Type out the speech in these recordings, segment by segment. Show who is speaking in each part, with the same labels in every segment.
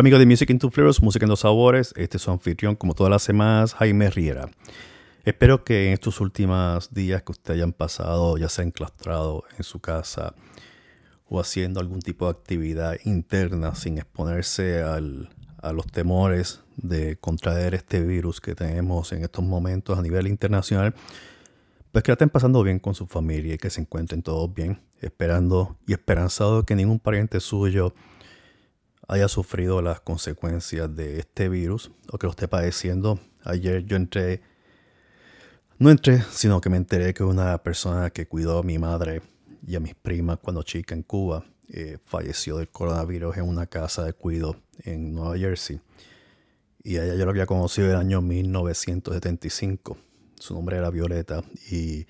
Speaker 1: Hola amigos de Music into Flavors, Música en los Sabores. Este es su anfitrión, como todas las semanas, Jaime Riera. Espero que en estos últimos días que ustedes hayan pasado, ya sea enclastrado en su casa o haciendo algún tipo de actividad interna sin exponerse a los temores de contraer este virus que tenemos en estos momentos a nivel internacional, pues que la estén pasando bien con su familia y que se encuentren todos bien, esperando y esperanzado que ningún pariente suyo haya sufrido las consecuencias de este virus o que lo esté padeciendo. Ayer yo entré, no entré, sino que me enteré que una persona que cuidó a mi madre y a mis primas cuando chica en Cuba eh, falleció del coronavirus en una casa de cuido en Nueva Jersey. Y ella yo lo había conocido en el año 1975. Su nombre era Violeta y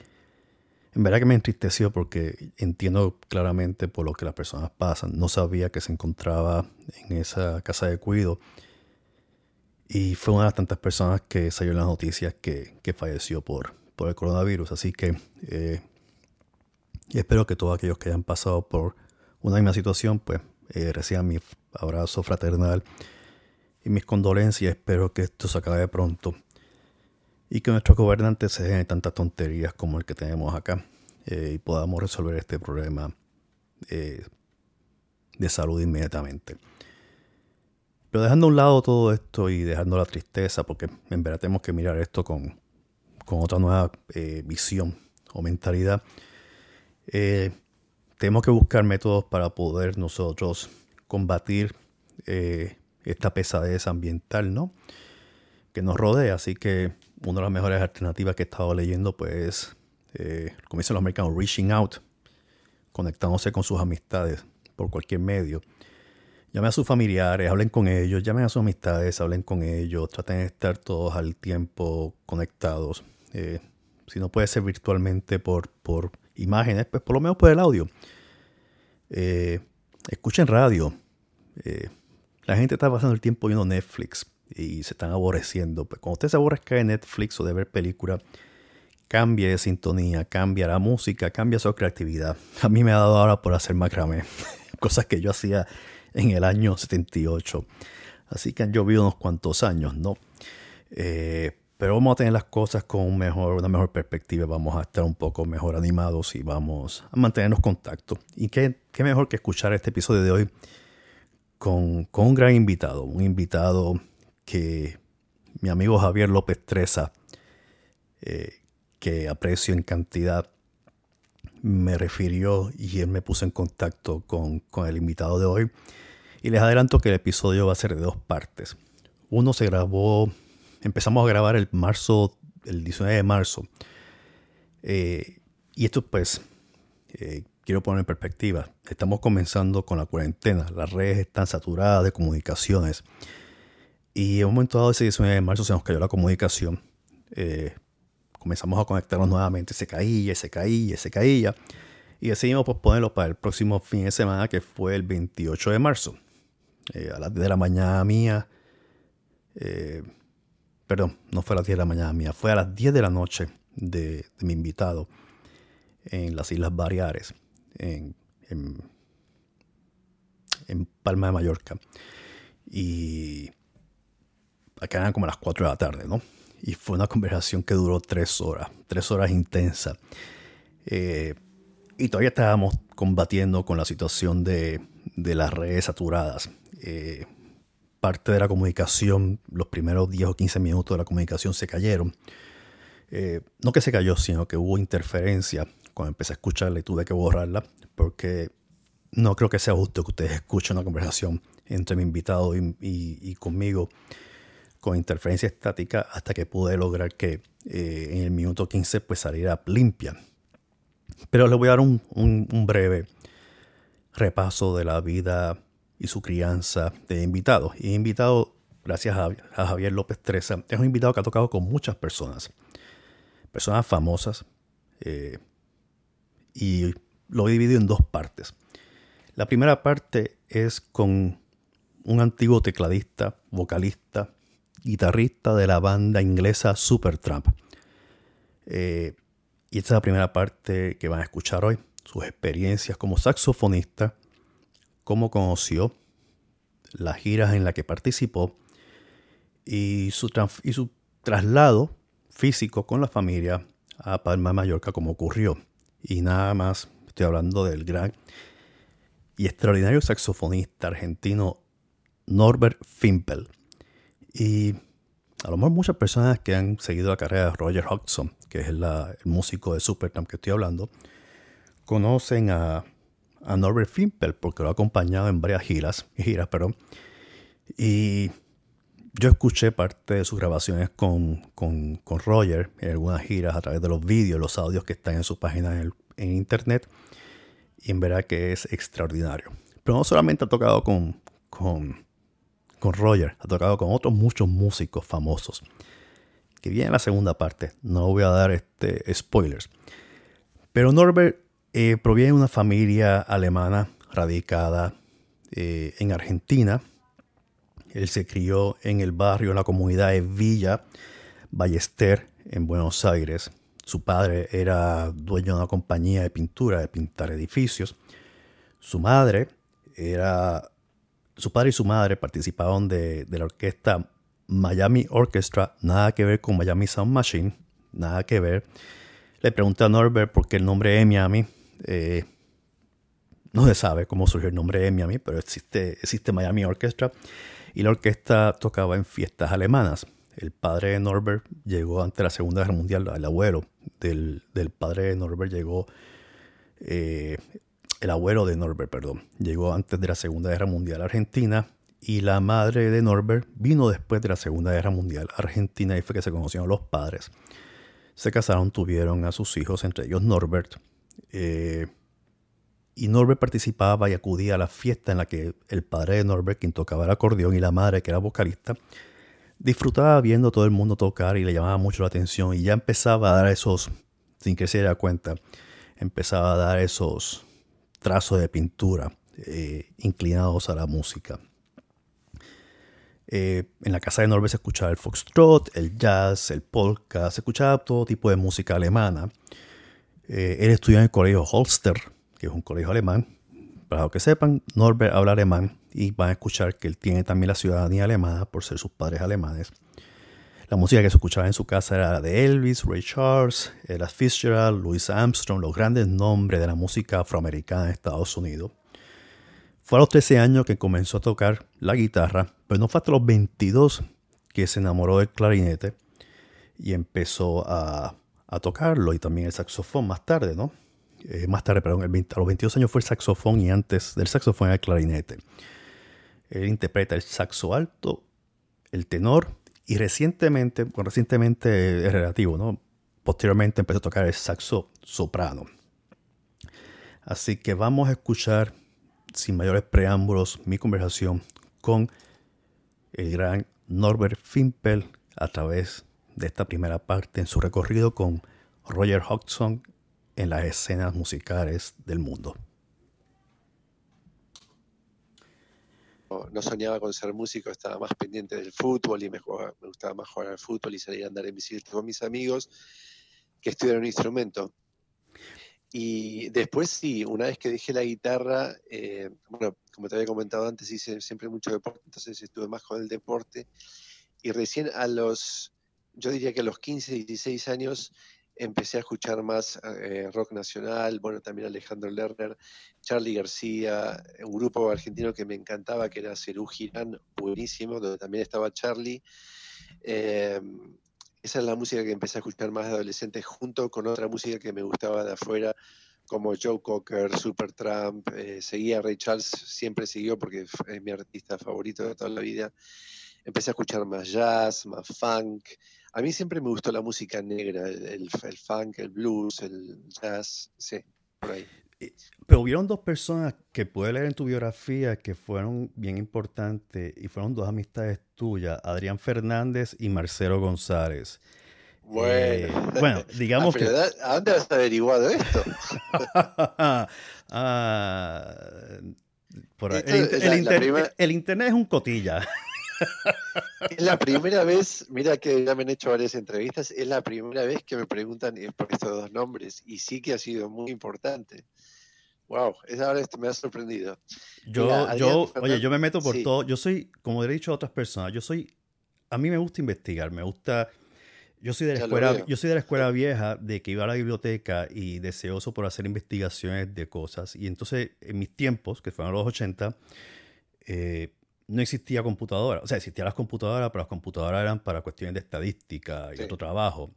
Speaker 1: en verdad que me entristeció porque entiendo claramente por lo que las personas pasan. No sabía que se encontraba en esa casa de cuido. Y fue una de las tantas personas que salió en las noticias que, falleció por, por el coronavirus. Así que eh, espero que todos aquellos que hayan pasado por una misma situación, pues eh, reciban mi abrazo fraternal y mis condolencias. Espero que esto se acabe pronto y que nuestros gobernantes se dejen tantas tonterías como el que tenemos acá eh, y podamos resolver este problema eh, de salud inmediatamente. Pero dejando a un lado todo esto y dejando la tristeza, porque en verdad tenemos que mirar esto con, otra nueva eh, visión o mentalidad, tenemos que buscar métodos para poder nosotros combatir esta pesadez ambiental, ¿no? Que nos rodea. Así que una de las mejores alternativas que he estado leyendo, pues, eh, como dicen los americanos, reaching out, conectándose con sus amistades por cualquier medio. Llamen a sus familiares, hablen con ellos, llamen a sus amistades, hablen con ellos, traten de estar todos al tiempo conectados. Eh, si no puede ser virtualmente por, por imágenes, pues por lo menos por el audio. Eh, escuchen radio. la gente está pasando el tiempo viendo Netflix y se están aborreciendo. Pues cuando usted se aborrezca de Netflix o de ver película, cambie de sintonía, cambia la música, cambia su creatividad. A mí me ha dado ahora por hacer macramé, cosas que yo hacía en el año 78. Así que han llovido unos cuantos años, ¿no? Eh, pero vamos a tener las cosas con una mejor perspectiva, vamos a estar un poco mejor animados y vamos a mantenernos contacto. Y qué, qué mejor que escuchar este episodio de hoy con, con un gran invitado, un invitado que mi amigo Javier López Treza, eh, que aprecio en cantidad, me refirió y él me puso en contacto con, el invitado de hoy. Y les adelanto que el episodio va a ser de dos partes. Uno se grabó, empezamos a grabar el marzo, el 19 de marzo. Eh, y esto pues, eh, quiero poner en perspectiva. Estamos comenzando con la cuarentena. Las redes están saturadas de comunicaciones. Y en un momento dado, ese 19 de marzo, se nos cayó la comunicación. Eh, comenzamos a conectarnos nuevamente, se caía, se caía, se caía. Y decidimos posponerlo para el próximo fin de semana, que fue el 28 de marzo. Eh, a las 10 de la mañana mía. Eh, perdón, no fue a las 10 de la mañana mía, fue a las 10 de la noche de, mi invitado en las Islas Baleares, en, en Palma de Mallorca. Y acá eran como las 4 de la tarde, ¿no? Y fue una conversación que duró tres horas, tres horas intensas. Eh, y todavía estábamos combatiendo con la situación de, las redes saturadas. Eh, parte de la comunicación, los primeros 10 o 15 minutos de la comunicación se cayeron. Eh, no que se cayó, sino que hubo interferencia. Cuando empecé a escucharla y tuve que borrarla, porque no creo que sea justo que ustedes escuchen una conversación entre mi invitado y conmigo con interferencia estática hasta que pude lograr que eh, en el minuto 15 pues saliera limpia. Pero les voy a dar un, breve repaso de la vida y su crianza de invitados. Y invitado, gracias a, Javier López Treza, es un invitado que ha tocado con muchas personas, personas famosas, eh, y lo he dividido en dos partes. La primera parte es con un antiguo tecladista, vocalista, guitarrista de la banda inglesa Supertramp. Eh, y esta es la primera parte que van a escuchar hoy, sus experiencias como saxofonista, cómo conoció las giras en las que participó y su, traslado físico con la familia a Palma de Mallorca como ocurrió. Y nada más, estoy hablando del gran y extraordinario saxofonista argentino Norbert Fimpel. Y a lo mejor muchas personas que han seguido la carrera de Roger Hodgson, que es el músico de Supertramp que estoy hablando, conocen a, Norbert Fimpel porque lo ha acompañado en varias giras, giras perdón, y yo escuché parte de sus grabaciones con, Roger en algunas giras a través de los vídeos, los audios que están en su página en, internet, y en verdad que es extraordinario. Pero no solamente ha tocado con, con con Roger, ha tocado con otros muchos músicos famosos. Que viene la segunda parte, no voy a dar este, spoilers. Pero Norbert eh, proviene de una familia alemana radicada eh, en Argentina. Él se crió en el barrio, en la comunidad de Villa Ballester, en Buenos Aires. Su padre era dueño de una compañía de pintura, de pintar edificios. Su madre era su padre y su madre participaron de, la orquesta Miami Orchestra, nada que ver con Miami Sound Machine, nada que ver. Le pregunté a Norbert por qué el nombre de Miami. Eh, no se sabe cómo surgió el nombre de Miami, pero existe, existe Miami Orchestra y la orquesta tocaba en fiestas alemanas. El padre de Norbert llegó ante la Segunda Guerra Mundial, el abuelo del, padre de Norbert llegó eh, el abuelo de Norbert, perdón, llegó antes de la Segunda Guerra Mundial a Argentina y la madre de Norbert vino después de la Segunda Guerra Mundial a Argentina y fue que se conocieron los padres. Se casaron, tuvieron a sus hijos, entre ellos Norbert. Eh, y Norbert participaba y acudía a la fiesta en la que el padre de Norbert, quien tocaba el acordeón, y la madre, que era vocalista, disfrutaba viendo todo el mundo tocar y le llamaba mucho la atención y ya empezaba a dar esos, sin que se diera cuenta, empezaba a dar esos trazos de pintura eh, inclinados a la música. Eh, en la casa de Norbert se escuchaba el foxtrot, el jazz, el polka, se escuchaba todo tipo de música alemana. Eh, él estudió en el colegio Holster, que es un colegio alemán. Para los que sepan, Norbert habla alemán y van a escuchar que él tiene también la ciudadanía alemana por ser sus padres alemanes. La música que se escuchaba en su casa era de Elvis, Ray Charles, Ella Fitzgerald, Louis Armstrong, los grandes nombres de la música afroamericana en Estados Unidos. Fue a los 13 años que comenzó a tocar la guitarra, pero no fue hasta los 22 que se enamoró del clarinete y empezó a, tocarlo y también el saxofón más tarde, ¿no? Eh, más tarde, perdón, a los 22 años fue el saxofón y antes del saxofón era el clarinete. Él interpreta el saxo alto, el tenor y recientemente, bueno, recientemente es relativo, ¿no? Posteriormente empezó a tocar el saxo soprano. Así que vamos a escuchar, sin mayores preámbulos, mi conversación con el gran Norbert Fimpel a través de esta primera parte en su recorrido con Roger Hodgson en las escenas musicales del mundo.
Speaker 2: No soñaba con ser músico, estaba más pendiente del fútbol y me, gustaba más jugar al fútbol y salir a andar en bicicleta con mis amigos que estudiar un instrumento. Y después sí, una vez que dejé la guitarra, eh, bueno, como te había comentado antes, hice siempre mucho deporte, entonces estuve más con el deporte. Y recién a los, yo diría que a los 15, 16 años, empecé a escuchar más eh, rock nacional, bueno, también Alejandro Lerner, Charlie García, un grupo argentino que me encantaba, que era Cerú Girán, buenísimo, donde también estaba Charlie. Em, esa es la música que empecé a escuchar más de adolescente, junto con otra música que me gustaba de afuera, como Joe Cocker, Supertramp, eh, seguía a Ray Charles, siempre siguió porque es mi artista favorito de toda la vida. Empecé a escuchar más jazz, más funk, a mí siempre me gustó la música negra, el, funk, el blues, el jazz, sí, por ahí.
Speaker 1: Pero hubieron dos personas que pude leer en tu biografía que fueron bien importantes y fueron dos amistades tuyas, Adrián Fernández y Marcelo González.
Speaker 2: Bueno, eh, bueno digamos ah, que... ¿A dónde has averiguado esto?
Speaker 1: ah, el, internet es un cotilla.
Speaker 2: Es la primera vez, mira que ya me han hecho varias entrevistas, es la primera vez que me preguntan por estos dos nombres y sí que ha sido muy importante. Wow, ahora me ha sorprendido.
Speaker 1: Yo, yo, oye, yo me meto por todo. Yo soy, como he dicho a otras personas, yo soy, a mí me gusta investigar, me gusta, yo soy de la escuela, yo soy de la escuela vieja de que iba a la biblioteca y deseoso por hacer investigaciones de cosas. Y entonces, en mis tiempos, que fueron los 80, eh, no existía computadora. O sea, existían las computadoras, pero las computadoras eran para cuestiones de estadística y otro trabajo.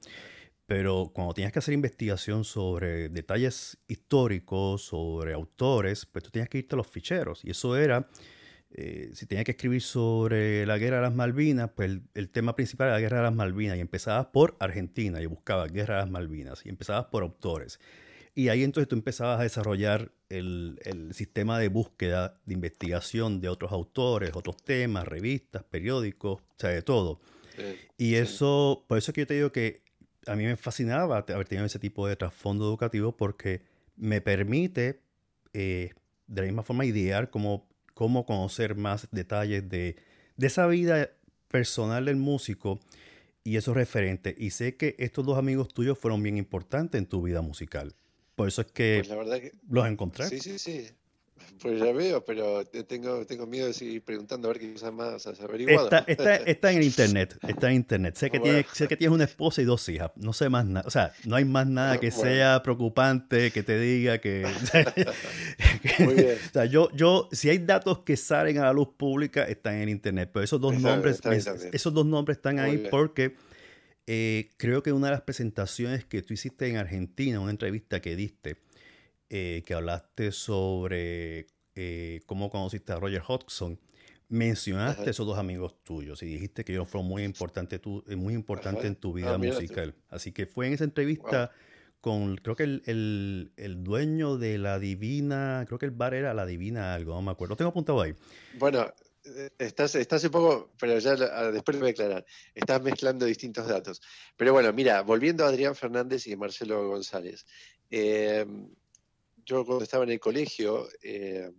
Speaker 1: Pero cuando tenías que hacer investigación sobre detalles históricos, sobre autores, pues tú tenías que irte a los ficheros. Y eso era, eh, si tenías que escribir sobre la guerra de las Malvinas, pues el, tema principal era la guerra de las Malvinas. Y empezabas por Argentina y buscabas guerra de las Malvinas. Y empezabas por autores. Y ahí entonces tú empezabas a desarrollar el, el, sistema de búsqueda, de investigación de otros autores, otros temas, revistas, periódicos, o sea, de todo. y eso, por eso que yo te digo que a mí me fascinaba haber tenido ese tipo de trasfondo educativo porque me permite eh, de la misma forma idear cómo, cómo conocer más detalles de, de esa vida personal del músico y esos referentes. Y sé que estos dos amigos tuyos fueron bien importantes en tu vida musical. Por eso es que, pues los encontré.
Speaker 2: Sí, sí, sí. Pues ya veo, pero tengo, tengo miedo de seguir preguntando a ver qué cosas más has averiguado.
Speaker 1: Está, está, está, en internet, está en internet. Sé que, tiene, sé que tienes una esposa y dos hijas. No sé más nada. O sea, no hay más nada que sea preocupante, que te diga que... Muy bien. o sea, yo, yo, si hay datos que salen a la luz pública, están en internet. Pero esos dos nombres, esos dos nombres están ahí porque eh, creo que una de las presentaciones que tú hiciste en Argentina, una entrevista que diste, eh, que hablaste sobre eh, cómo conociste a Roger Hodgson, mencionaste esos dos amigos tuyos y dijiste que ellos fueron muy importantes muy importante en tu ah, vida musical. Así que fue en esa entrevista con, creo que el, el, dueño de la Divina, creo que el bar era la Divina algo, no me acuerdo. Lo tengo apuntado ahí.
Speaker 2: Bueno, Estás, estás un poco, pero ya ah, después voy a aclarar, estás mezclando distintos datos. Pero bueno, mira, volviendo a Adrián Fernández y Marcelo González. Eh, yo cuando estaba en el colegio, eh,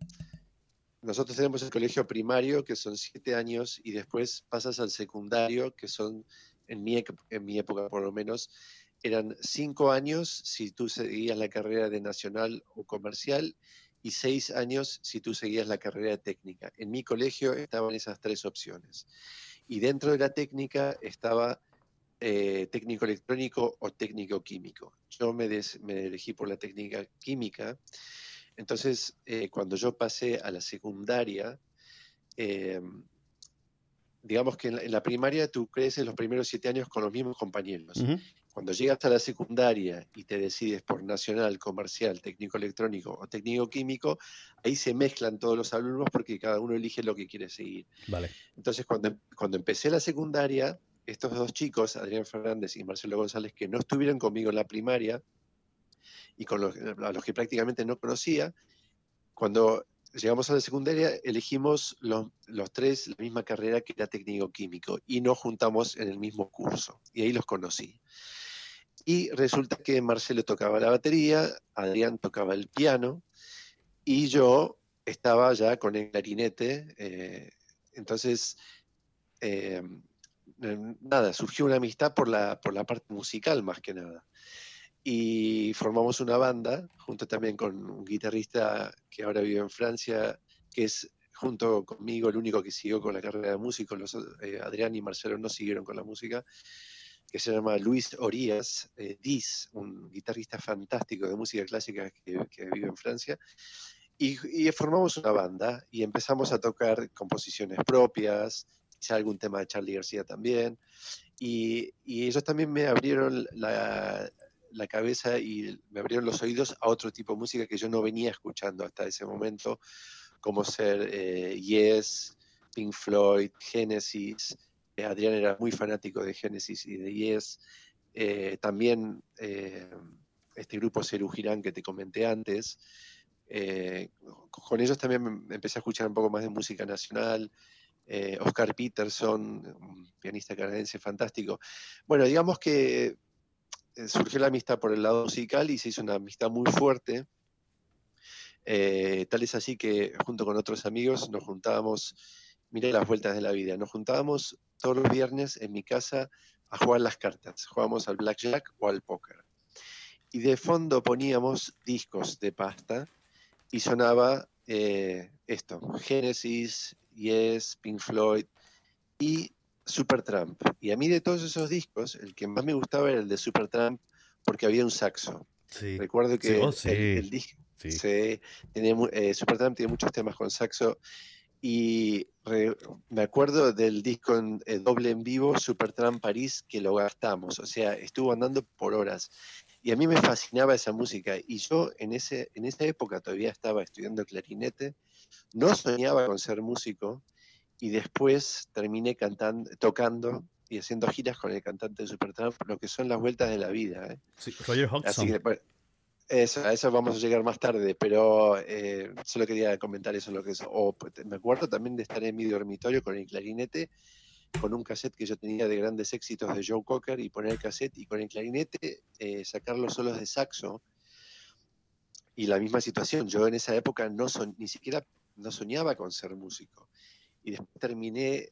Speaker 2: nosotros tenemos el colegio primario, que son siete años, y después pasas al secundario, que son, en mi, en mi época por lo menos, eran cinco años si tú seguías la carrera de nacional o comercial y seis años si tú seguías la carrera técnica. En mi colegio estaban esas tres opciones. Y dentro de la técnica estaba eh, técnico electrónico o técnico químico. Yo me, elegí por la técnica química. Entonces, eh, cuando yo pasé a la secundaria, eh, digamos que en la, primaria tú creces los primeros siete años con los mismos compañeros. Cuando llegas a la secundaria y te decides por nacional, comercial, técnico electrónico o técnico químico, ahí se mezclan todos los alumnos porque cada uno elige lo que quiere seguir.
Speaker 1: Vale.
Speaker 2: Entonces, cuando, cuando empecé la secundaria, estos dos chicos, Adrián Fernández y Marcelo González, que no estuvieron conmigo en la primaria y con los, a los que prácticamente no conocía, cuando llegamos a la secundaria, elegimos los, los, tres la misma carrera que era técnico químico y nos juntamos en el mismo curso y ahí los conocí. Y resulta que Marcelo tocaba la batería, Adrián tocaba el piano y yo estaba ya con el clarinete. Eh, entonces, eh, nada, surgió una amistad por la, por la parte musical más que nada. Y formamos una banda, junto también con un guitarrista que ahora vive en Francia, que es junto conmigo el único que siguió con la carrera de músico. Eh, Adrián y Marcelo no siguieron con la música que se llama Luis Orías eh, Diz, un guitarrista fantástico de música clásica que, vive en Francia. Y, formamos una banda y empezamos a tocar composiciones propias, quizá algún tema de Charlie García también. Y, ellos también me abrieron la, cabeza y me abrieron los oídos a otro tipo de música que yo no venía escuchando hasta ese momento, como ser eh, Yes, Pink Floyd, Genesis, Adrián era muy fanático de Genesis y de Yes. Eh, también eh, este grupo Cerú Girán que te comenté antes. con ellos también empecé a escuchar un poco más de música nacional. Oscar Peterson, un pianista canadiense fantástico. Bueno, digamos que surgió la amistad por el lado musical y se hizo una amistad muy fuerte. tal es así que junto con otros amigos nos juntábamos miré las vueltas de la vida. Nos juntábamos todos los viernes en mi casa a jugar las cartas. Jugábamos al blackjack o al póker. Y de fondo poníamos discos de pasta y sonaba eh, esto, Genesis, Yes, Pink Floyd y Supertramp. Y a mí de todos esos discos, el que más me gustaba era el de Supertramp porque había un saxo. Recuerdo que
Speaker 1: oh,
Speaker 2: el, disco... Eh, Supertramp tiene muchos temas con saxo y me acuerdo del disco en, eh, doble en vivo, Supertramp París, que lo gastamos. O sea, estuvo andando por horas. Y a mí me fascinaba esa música. Y yo en, ese, en esa época todavía estaba estudiando clarinete, no soñaba con ser músico y después terminé cantando, tocando y haciendo giras con el cantante de Supertramp, lo que son las vueltas de la vida. ¿eh?
Speaker 1: Sí, Roger Hodgson.
Speaker 2: Eso, a eso vamos a llegar más tarde, pero eh, solo quería comentar eso. Lo que es. O, pues, me acuerdo también de estar en mi dormitorio con el clarinete, con un cassette que yo tenía de grandes éxitos de Joe Cocker y poner el cassette y con el clarinete eh, sacar los solos de saxo. Y la misma situación, yo en esa época no son, ni siquiera no soñaba con ser músico. Y después terminé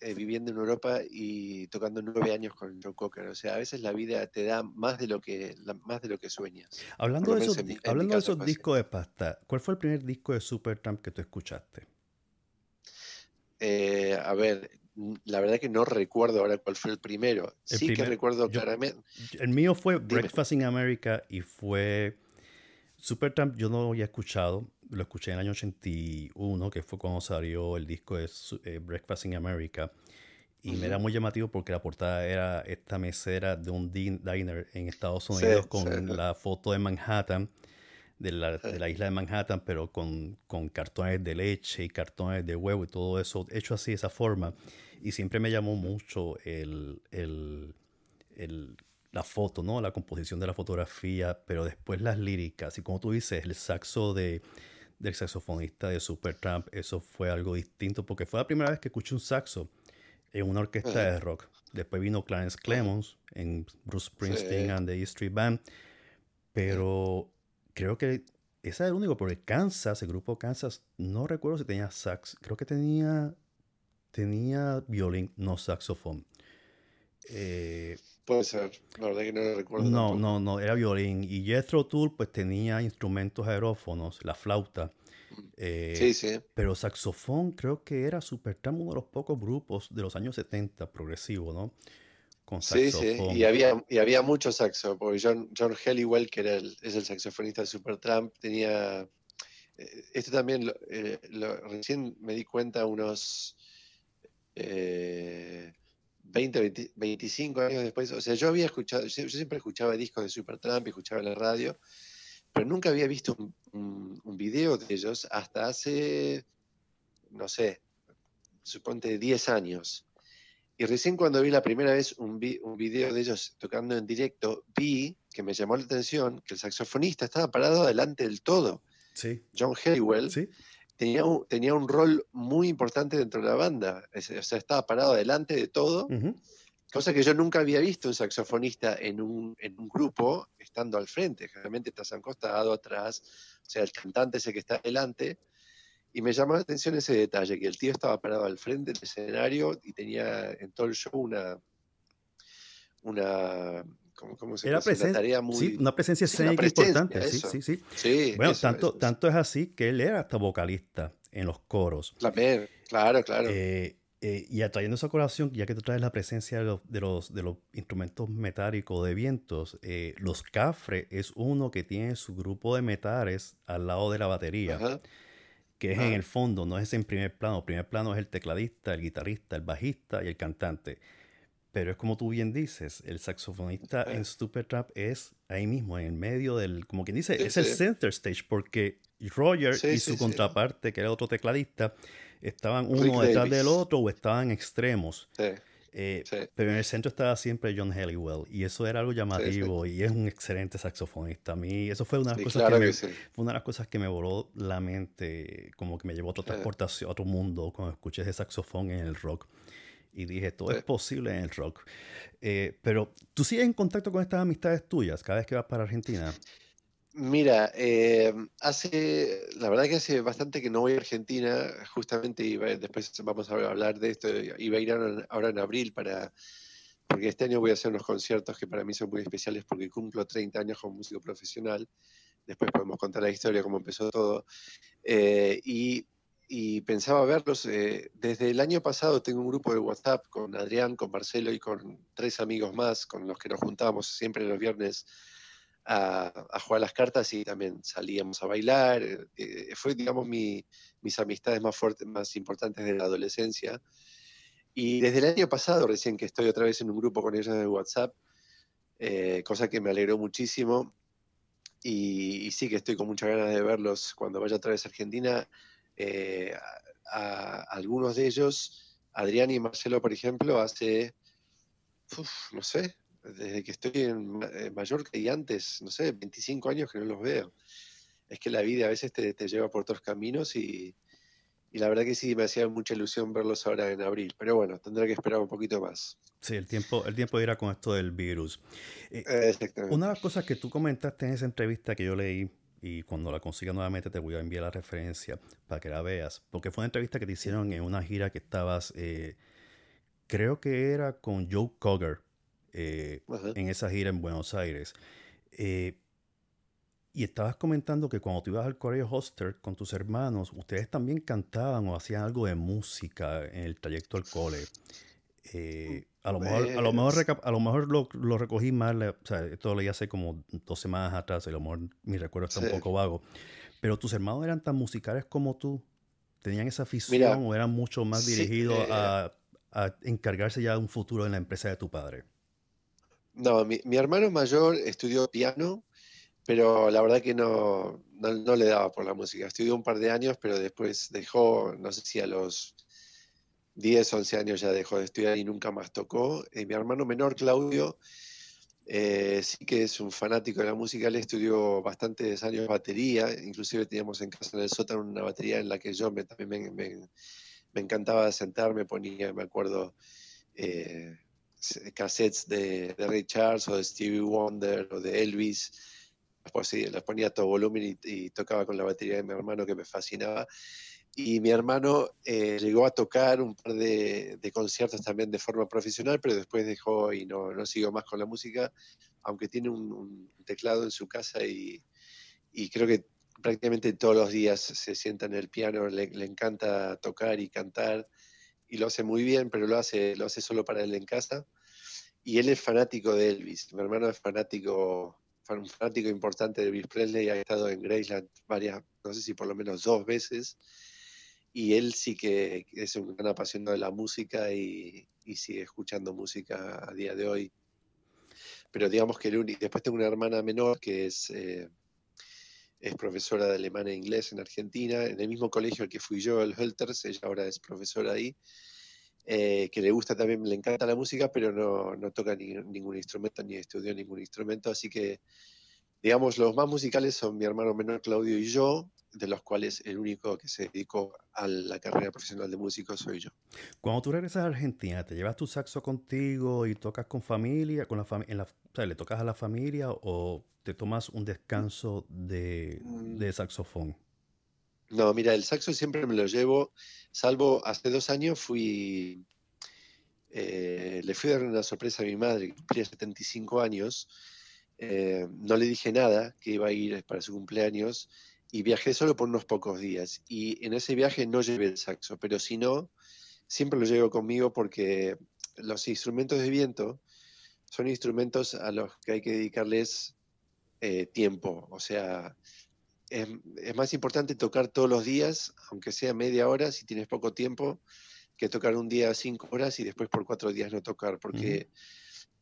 Speaker 2: eh, viviendo en Europa y tocando nueve años con Joe Cocker. O sea, a veces la vida te da más de lo que, más de lo que sueñas.
Speaker 1: Hablando de esos, hablando de esos discos de pasta, ¿cuál fue el primer disco de Supertramp que tú escuchaste?
Speaker 2: Eh, a ver, la verdad que no recuerdo ahora cuál fue el primero. sí que recuerdo claramente.
Speaker 1: El mío fue Breakfast in America y fue Supertramp. Yo no lo había escuchado lo escuché en el año 81, que fue cuando salió el disco de eh, Breakfast in America. Y me era muy llamativo porque la portada era esta mesera de un diner en Estados Unidos con la foto de Manhattan, de la, de la, isla de Manhattan, pero con, con, cartones de leche y cartones de huevo y todo eso hecho así, de esa forma. Y siempre me llamó mucho el, el, el, la foto, ¿no? La composición de la fotografía, pero después las líricas. Y como tú dices, el saxo de, del saxofonista de Supertramp, eso fue algo distinto porque fue la primera vez que escuché un saxo en una orquesta de rock. Después vino Clarence Clemons en Bruce Springsteen and the E Street Band, pero creo que ese era el único, porque Kansas, el grupo Kansas, no recuerdo si tenía sax, creo que tenía, tenía violín, no saxofón.
Speaker 2: Eh, Puede ser, la verdad que no lo recuerdo.
Speaker 1: No, no, no, era violín. Y Jethro Tull pues tenía instrumentos aerófonos, la flauta.
Speaker 2: Eh, sí, sí.
Speaker 1: Pero saxofón creo que era Supertramp uno de los pocos grupos de los años 70 progresivo, ¿no?
Speaker 2: Con saxofón. Sí, sí, y había, y había mucho saxo, porque John, John Helliwell, que era el, es el saxofonista de Supertramp, tenía... Eh, esto también, eh, recién me di cuenta unos... 20, 25 años después, o sea, yo había escuchado, yo, siempre escuchaba discos de Supertramp y escuchaba la radio, pero nunca había visto un, video de ellos hasta hace, no sé, suponte 10 años. Y recién cuando vi la primera vez un, un video de ellos tocando en directo, vi que me llamó la atención que el saxofonista estaba parado delante del todo.
Speaker 1: Sí.
Speaker 2: John Haywell.
Speaker 1: Sí
Speaker 2: tenía un, tenía un rol muy importante dentro de la banda. O sea, estaba parado delante de todo, cosa que yo nunca había visto un saxofonista en un, en un grupo estando al frente. Generalmente estás acostado atrás, o sea, el cantante es el que está delante. Y me llamó la atención ese detalle, que el tío estaba parado al frente del escenario y tenía en todo el show una, una ¿cómo, se
Speaker 1: Era tarea muy... Sí, una presencia escénica importante, sí, sí, sí, sí. bueno, tanto, tanto es así que él era hasta vocalista en los coros.
Speaker 2: Claro, claro.
Speaker 1: Eh, eh, y atrayendo esa colación, ya que tú traes la presencia de los, de los, de los instrumentos metálicos de vientos, eh, los cafres es uno que tiene su grupo de metales al lado de la batería, que es en el fondo, no es en primer plano. El primer plano es el tecladista, el guitarrista, el bajista y el cantante. Pero es como tú bien dices, el saxofonista en Supertramp es ahí mismo, en el medio del, como quien dice, es el center stage, porque Roger y su contraparte, que era otro tecladista, estaban uno detrás del otro o estaban extremos. Eh, pero en el centro estaba siempre John Helliwell y eso era algo llamativo y es un excelente saxofonista. A mí eso fue una de las cosas que, me, fue una de las cosas que me voló la mente, como que me llevó a otra transportación, a otro mundo cuando escuché ese saxofón en el rock y dije, todo es posible en el rock. Eh, pero, ¿tú sigues en contacto con estas amistades tuyas cada vez que vas para Argentina?
Speaker 2: Mira, eh, hace, la verdad que hace bastante que no voy a Argentina, justamente y después vamos a hablar de esto, iba a ir ahora en abril para, porque este año voy a hacer unos conciertos que para mí son muy especiales porque cumplo 30 años como músico profesional después podemos contar la historia, cómo empezó todo. Eh, y, pensaba verlos, eh, desde el año pasado tengo un grupo de WhatsApp con Adrián, con Marcelo y con tres amigos más con los que nos juntamos siempre los viernes a, jugar las cartas y también salíamos a bailar. fue, digamos, mis amistades más fuertes, más importantes de la adolescencia. Y desde el año pasado, recién que estoy otra vez en un grupo con ellos de WhatsApp, eh, cosa que me alegró muchísimo. Y, sí que estoy con muchas ganas de verlos cuando vaya otra vez a Argentina. Eh, a, algunos de ellos, Adrián y Marcelo, por ejemplo, hace, no sé, desde que estoy en, Mallorca y antes, no sé, 25 años que no los veo. Es que la vida a veces te, te lleva por otros caminos y, y la verdad que sí, me hacía mucha ilusión verlos ahora en abril. Pero bueno, tendré que esperar un poquito más.
Speaker 1: Sí, el tiempo, el tiempo irá con esto del virus.
Speaker 2: Eh, Exactamente.
Speaker 1: Una de las cosas que tú comentaste en esa entrevista que yo leí, y cuando la consiga nuevamente te voy a enviar la referencia para que la veas, porque fue una entrevista que te hicieron en una gira que estabas, eh, creo que era con Joe Cogger, eh, en esa gira en Buenos Aires. Y estabas comentando que cuando tú ibas al colegio Hoster con tus hermanos, ustedes también cantaban o hacían algo de música en el trayecto al cole. Eh, a lo mejor, a lo mejor, pues a lo, mejor lo, recogí mal, o sea, esto lo leí hace como dos semanas atrás, y a lo mejor mi recuerdo está un poco vago. Pero tus hermanos eran tan musicales como tú, tenían esa afición o eran mucho más dirigidos eh, a, a, encargarse ya de un futuro en la empresa de tu padre.
Speaker 2: No, mi, mi hermano mayor estudió piano pero la verdad que no, no, le daba por la música. Estudió un par de años, pero después dejó, no sé si a los 10, 11 años ya dejó de estudiar y nunca más tocó. Y mi hermano menor, Claudio, eh, sí que es un fanático de la música, él estudió bastantes años batería, inclusive teníamos en casa en el sótano una batería en la que yo me, también me, encantaba sentarme, ponía, me acuerdo, eh, cassettes de, de Charles o de Stevie Wonder o de Elvis, pues sí, las ponía a todo volumen y, tocaba con la batería de mi hermano que me fascinaba. Y mi hermano eh, llegó a tocar un par de, conciertos también de forma profesional, pero después dejó y no, no siguió más con la música, aunque tiene un, teclado en su casa y, creo que prácticamente todos los días se sienta en el piano, le, le, encanta tocar y cantar y lo hace muy bien, pero lo hace, lo hace solo para él en casa. Y él es fanático de Elvis, mi hermano es fanático un fanático importante de Elvis Presley, ha estado en Graceland varias, no sé si por lo menos dos veces, y él sí que es un gran apasionado de la música y, sigue escuchando música a día de hoy. Pero digamos que el único, después tengo una hermana menor que es, eh, es profesora de alemán e inglés en Argentina, en el mismo colegio al que fui yo, el Helters, ella ahora es profesora ahí. Eh, que le gusta también, le encanta la música, pero no, no toca ningún instrumento ni estudió ningún instrumento, así que, digamos, los más musicales son mi hermano menor Claudio y yo, de los cuales el único que se dedicó a la carrera profesional de músico soy yo.
Speaker 1: Cuando tú regresas a Argentina, ¿te llevas tu saxo contigo y tocas con familia, con la, en le tocas a la familia o te tomas un descanso de, de mm. saxofón?
Speaker 2: No, mira, el saxo siempre me lo llevo, salvo hace dos años fui, eh, le fui a dar una sorpresa a mi madre, que cumplía 75 años, eh, no le dije nada que iba a ir para su cumpleaños y viajé solo por unos pocos días. Y en ese viaje no llevé el saxo, pero si no, siempre lo llevo conmigo porque los instrumentos de viento son instrumentos a los que hay que dedicarles eh, tiempo, o sea, es, más importante tocar todos los días, aunque sea media hora, si tienes poco tiempo, que tocar un día cinco horas y después por cuatro días no tocar, porque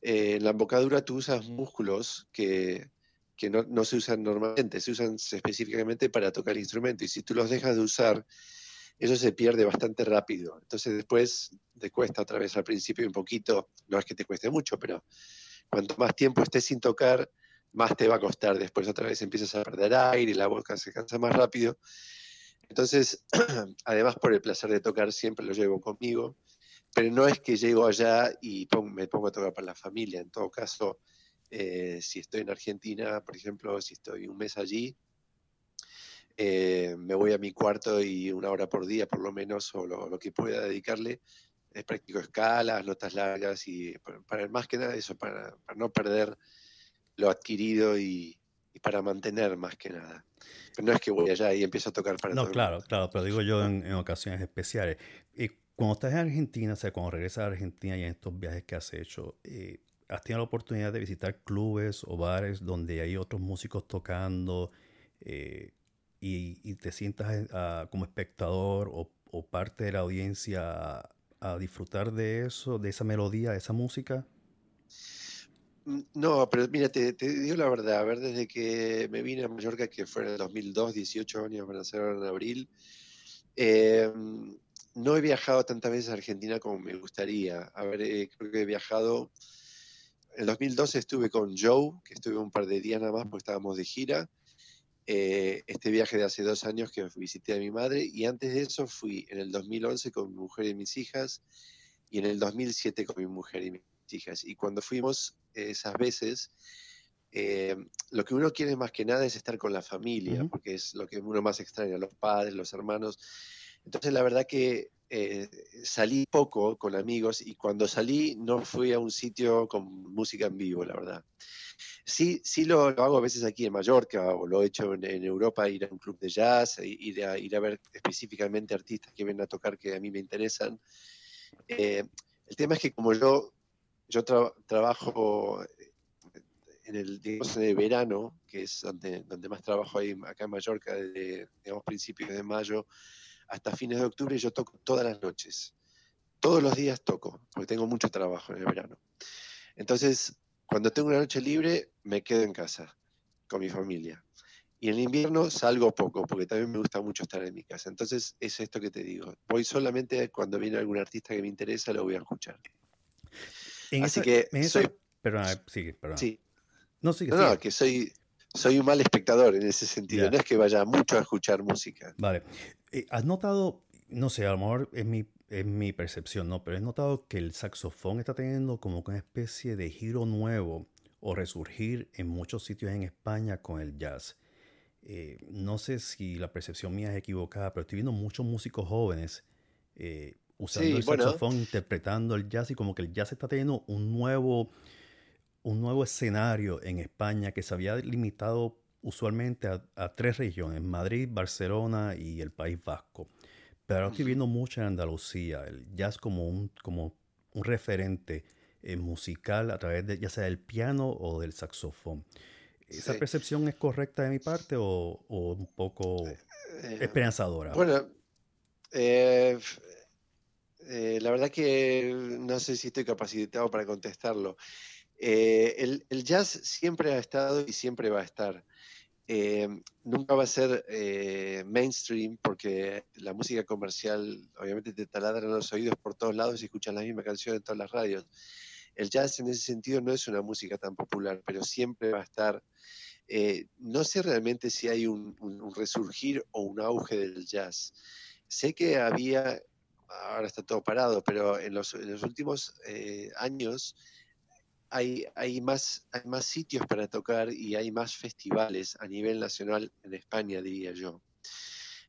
Speaker 2: eh, en la embocadura tú usas músculos que, que no, no, se usan normalmente, se usan específicamente para tocar el instrumento, y si tú los dejas de usar, eso se pierde bastante rápido. Entonces después te cuesta otra vez al principio un poquito, no es que te cueste mucho, pero cuanto más tiempo estés sin tocar, más te va a costar. Después otra vez empiezas a perder aire, y la boca se cansa más rápido. Entonces, además por el placer de tocar, siempre lo llevo conmigo, pero no es que llego allá y me pongo a tocar para la familia. En todo caso, eh, si estoy en Argentina, por ejemplo, si estoy un mes allí, eh, me voy a mi cuarto y una hora por día, por lo menos, o lo, que pueda dedicarle, es practico escalas, notas largas y para, más que nada eso, para no perder lo adquirido y, para mantener más que nada. Pero no es que voy allá y empiezo a tocar para
Speaker 1: No, claro, claro, pero digo yo en, ocasiones especiales. Y cuando estás en Argentina, o sea, cuando regresas a Argentina y en estos viajes que has hecho, eh, ¿has tenido la oportunidad de visitar clubes o bares donde hay otros músicos tocando eh, y, te sientas como espectador o, parte de la audiencia a disfrutar de eso, de esa melodía, de esa música?
Speaker 2: Mm, no, pero mira, te, digo la verdad, a ver, desde que me vine a Mallorca, que fue en el 2002, 18 años van a ser en abril, em, no he viajado tantas veces a Argentina como me gustaría. A ver, eh, creo que he viajado, en el 2012 estuve con Joe, que estuve un par de días nada más porque estábamos de gira. Eh, este viaje de hace dos años que visité a mi madre y antes de eso fui en el 2011 con mi mujer y mis hijas y en el 2007 con mi mujer y mis hijas. Y cuando fuimos esas veces, eh, lo que uno quiere más que nada es estar con la familia, porque es lo que uno más extraña, los padres, los hermanos. Entonces, la verdad que eh, salí poco con amigos y cuando salí no fui a un sitio con música en vivo, la verdad. Sí, sí lo, hago a veces aquí en Mallorca o lo he hecho en, Europa, ir a un club de jazz, ir a, ir a ver específicamente artistas que vienen a tocar que a mí me interesan. Eh, el tema es que como yo yo trabajo en el, digamos, de verano, que es donde, donde más trabajo ahí acá en Mallorca, desde digamos, principios de mayo hasta fines de octubre, yo toco todas las noches. Todos los días toco, porque tengo mucho trabajo en el verano. Entonces, cuando tengo una noche libre, me quedo en casa con mi familia. Y en invierno salgo poco, porque también me gusta mucho estar en mi casa. Entonces, es esto que te digo. Voy solamente cuando viene algún artista que me interesa, lo voy a escuchar. Así que soy...
Speaker 1: Perdona, sigue, perdona.
Speaker 2: Sí. No, sigue, no, no, que soy, soy un mal espectador en ese sentido. No es que vaya mucho a escuchar música.
Speaker 1: Vale. Eh, ¿Has notado, no sé, a lo mejor es mi, es mi percepción, ¿no? Pero he notado que el saxofón está teniendo como una especie de giro nuevo o resurgir en muchos sitios en España con el jazz. Eh, no sé si la percepción mía es equivocada, pero estoy viendo muchos músicos jóvenes eh, usando el saxofón, interpretando el jazz y como que el jazz está teniendo un nuevo, un nuevo escenario en España que se había limitado usualmente a, tres regiones, Madrid, Barcelona y el País Vasco. Pero ahora estoy viendo mucho en Andalucía, el jazz como un, como un referente eh, musical a través de ya sea del piano o del saxofón. ¿Esa percepción es correcta de mi parte o, un poco eh, eh, esperanzadora?
Speaker 2: Bueno, eh, la verdad que no sé si estoy capacitado para contestarlo. Eh, el, jazz siempre ha estado y siempre va a estar. Eh, nunca va a ser mainstream porque la música comercial obviamente te taladran los oídos por todos lados y escuchan la misma canción en todas las radios. El jazz en ese sentido no es una música tan popular, pero siempre va a estar. no sé realmente si hay un, un, resurgir o un auge del jazz. Sé que había ahora está todo parado, pero en los, últimos eh, años hay, hay, más, hay más sitios para tocar y hay más festivales a nivel nacional en España, diría yo.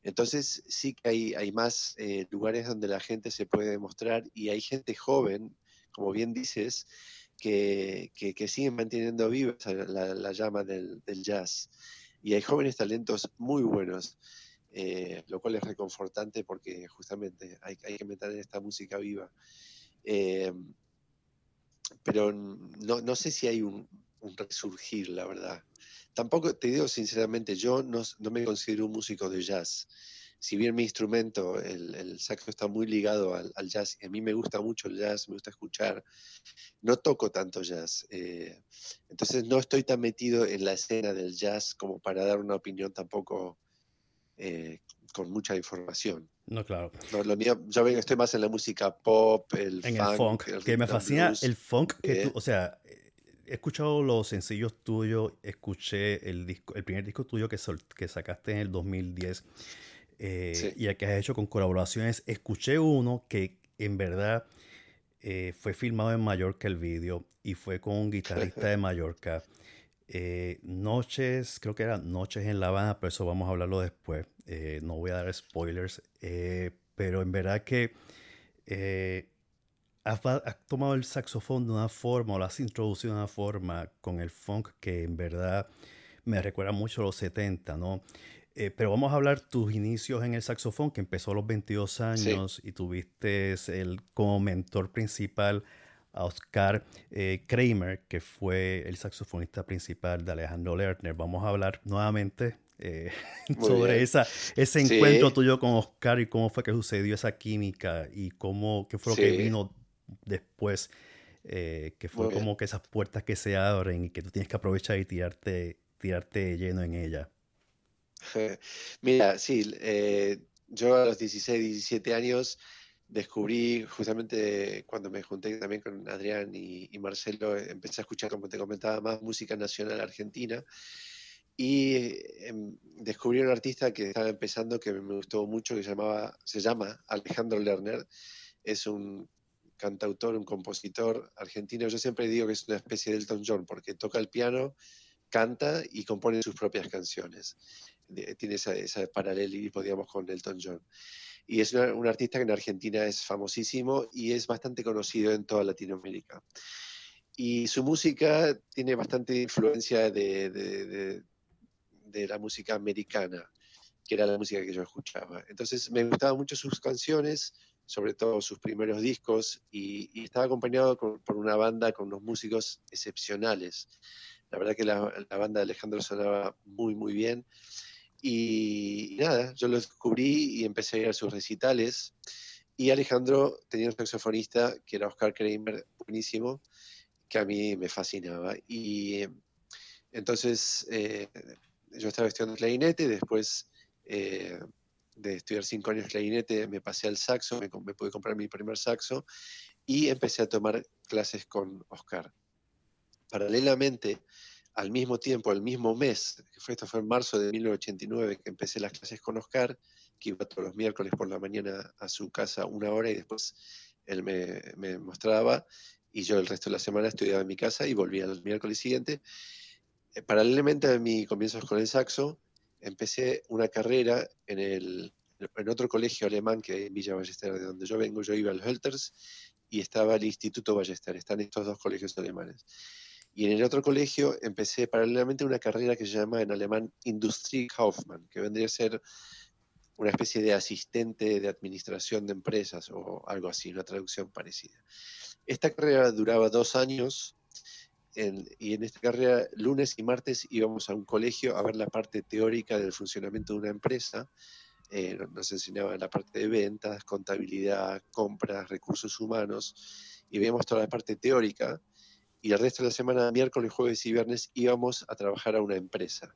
Speaker 2: Entonces sí que hay, hay más eh, lugares donde la gente se puede demostrar y hay gente joven, como bien dices, que, que, siguen manteniendo viva la, llama del, del, jazz. Y hay jóvenes talentos muy buenos. Eh, lo cual es reconfortante porque justamente hay, que meter esta música viva. Eh, pero no, sé si hay un, resurgir, la verdad. Tampoco, te digo sinceramente, yo no, me considero un músico de jazz. Si bien mi instrumento, el, saxo, está muy ligado al, jazz, y a mí me gusta mucho el jazz, me gusta escuchar, no toco tanto jazz. Eh, entonces no estoy tan metido en la escena del jazz como para dar una opinión tampoco eh, con mucha información.
Speaker 1: No, claro.
Speaker 2: lo mío, yo estoy más en la música pop, el
Speaker 1: en funk. El funk, que me fascina el funk, que tú, o sea, he escuchado los sencillos tuyos, escuché el disco, el primer disco tuyo que, que sacaste en el 2010 eh, y el que has hecho con colaboraciones. Escuché uno que en verdad eh, fue filmado en Mallorca el vídeo y fue con un guitarrista de Mallorca. Eh, noches, creo que eran Noches en La Habana, pero eso vamos a hablarlo después. Eh, no voy a dar spoilers, eh, pero en verdad que has, tomado el saxofón de una forma o lo has introducido de una forma con el funk que en verdad me recuerda mucho a los 70, ¿no? Pero vamos a hablar tus inicios en el saxofón, que empezó a los 22 años y tuviste el, como mentor principal a Oscar eh, Kramer, que fue el saxofonista principal de Alejandro Lerner. Vamos a hablar nuevamente eh, sobre esa, ese encuentro tuyo con Oscar y cómo fue que sucedió esa química y cómo, qué fue lo que vino después, que fue como que esas puertas que se abren y que tú tienes que aprovechar y tirarte, tirarte lleno en ella.
Speaker 2: Mira, sí, eh, yo a los 16, 17 años descubrí justamente cuando me junté también con Adrián y, Marcelo, empecé a escuchar, como te comentaba, más música nacional argentina. Y em, descubrí un artista que estaba empezando que me gustó mucho, que llamaba, se llama Alejandro Lerner, es un cantautor, un compositor argentino, yo siempre digo que es una especie de Elton John porque toca el piano, canta y compone sus propias canciones. Tiene esa paralelismo, digamos, con Elton John. Y es un artista que en Argentina es famosísimo y es bastante conocido en toda Latinoamérica. Y su música tiene bastante influencia de, de, la música americana, que era la música que yo escuchaba. Entonces me gustaban mucho sus canciones, sobre todo sus primeros discos, y, estaba acompañado por una banda con unos músicos excepcionales. La verdad que la, la banda de Alejandro sonaba muy, muy bien. Y, nada, yo lo descubrí y empecé a ir a sus recitales. Y Alejandro tenía un saxofonista que era Oscar Kramer, buenísimo, que a mí me fascinaba. Y entonces eh, yo estaba estudiando clarinete, después eh, de estudiar cinco años clarinete me pasé al saxo, me, pude comprar mi primer saxo y empecé a tomar clases con Oscar. Paralelamente, al mismo tiempo, al mismo mes, que esto fue en marzo de 1989 que empecé las clases con Oscar, que iba todos los miércoles por la mañana a su casa una hora y después él me, mostraba y yo el resto de la semana estudiaba en mi casa y volvía el miércoles siguiente. Eh, paralelamente a mi comienzos con el saxo, empecé una carrera en, el, en otro colegio alemán que hay en Villa Ballester, de donde yo vengo, yo iba al Hölters y estaba el Instituto Ballester, están estos dos colegios alemanes. Y en el otro colegio empecé paralelamente una carrera que se llama en alemán Industriekaufmann, que vendría a ser una especie de asistente de administración de empresas o algo así, una traducción parecida. Esta carrera duraba dos años y en esta carrera lunes y martes íbamos a un colegio a ver la parte teórica del funcionamiento de una empresa. Eh, nos enseñaban la parte de ventas, contabilidad, compras, recursos humanos y veíamos toda la parte teórica y el resto de la semana, miércoles, jueves y viernes, íbamos a trabajar a una empresa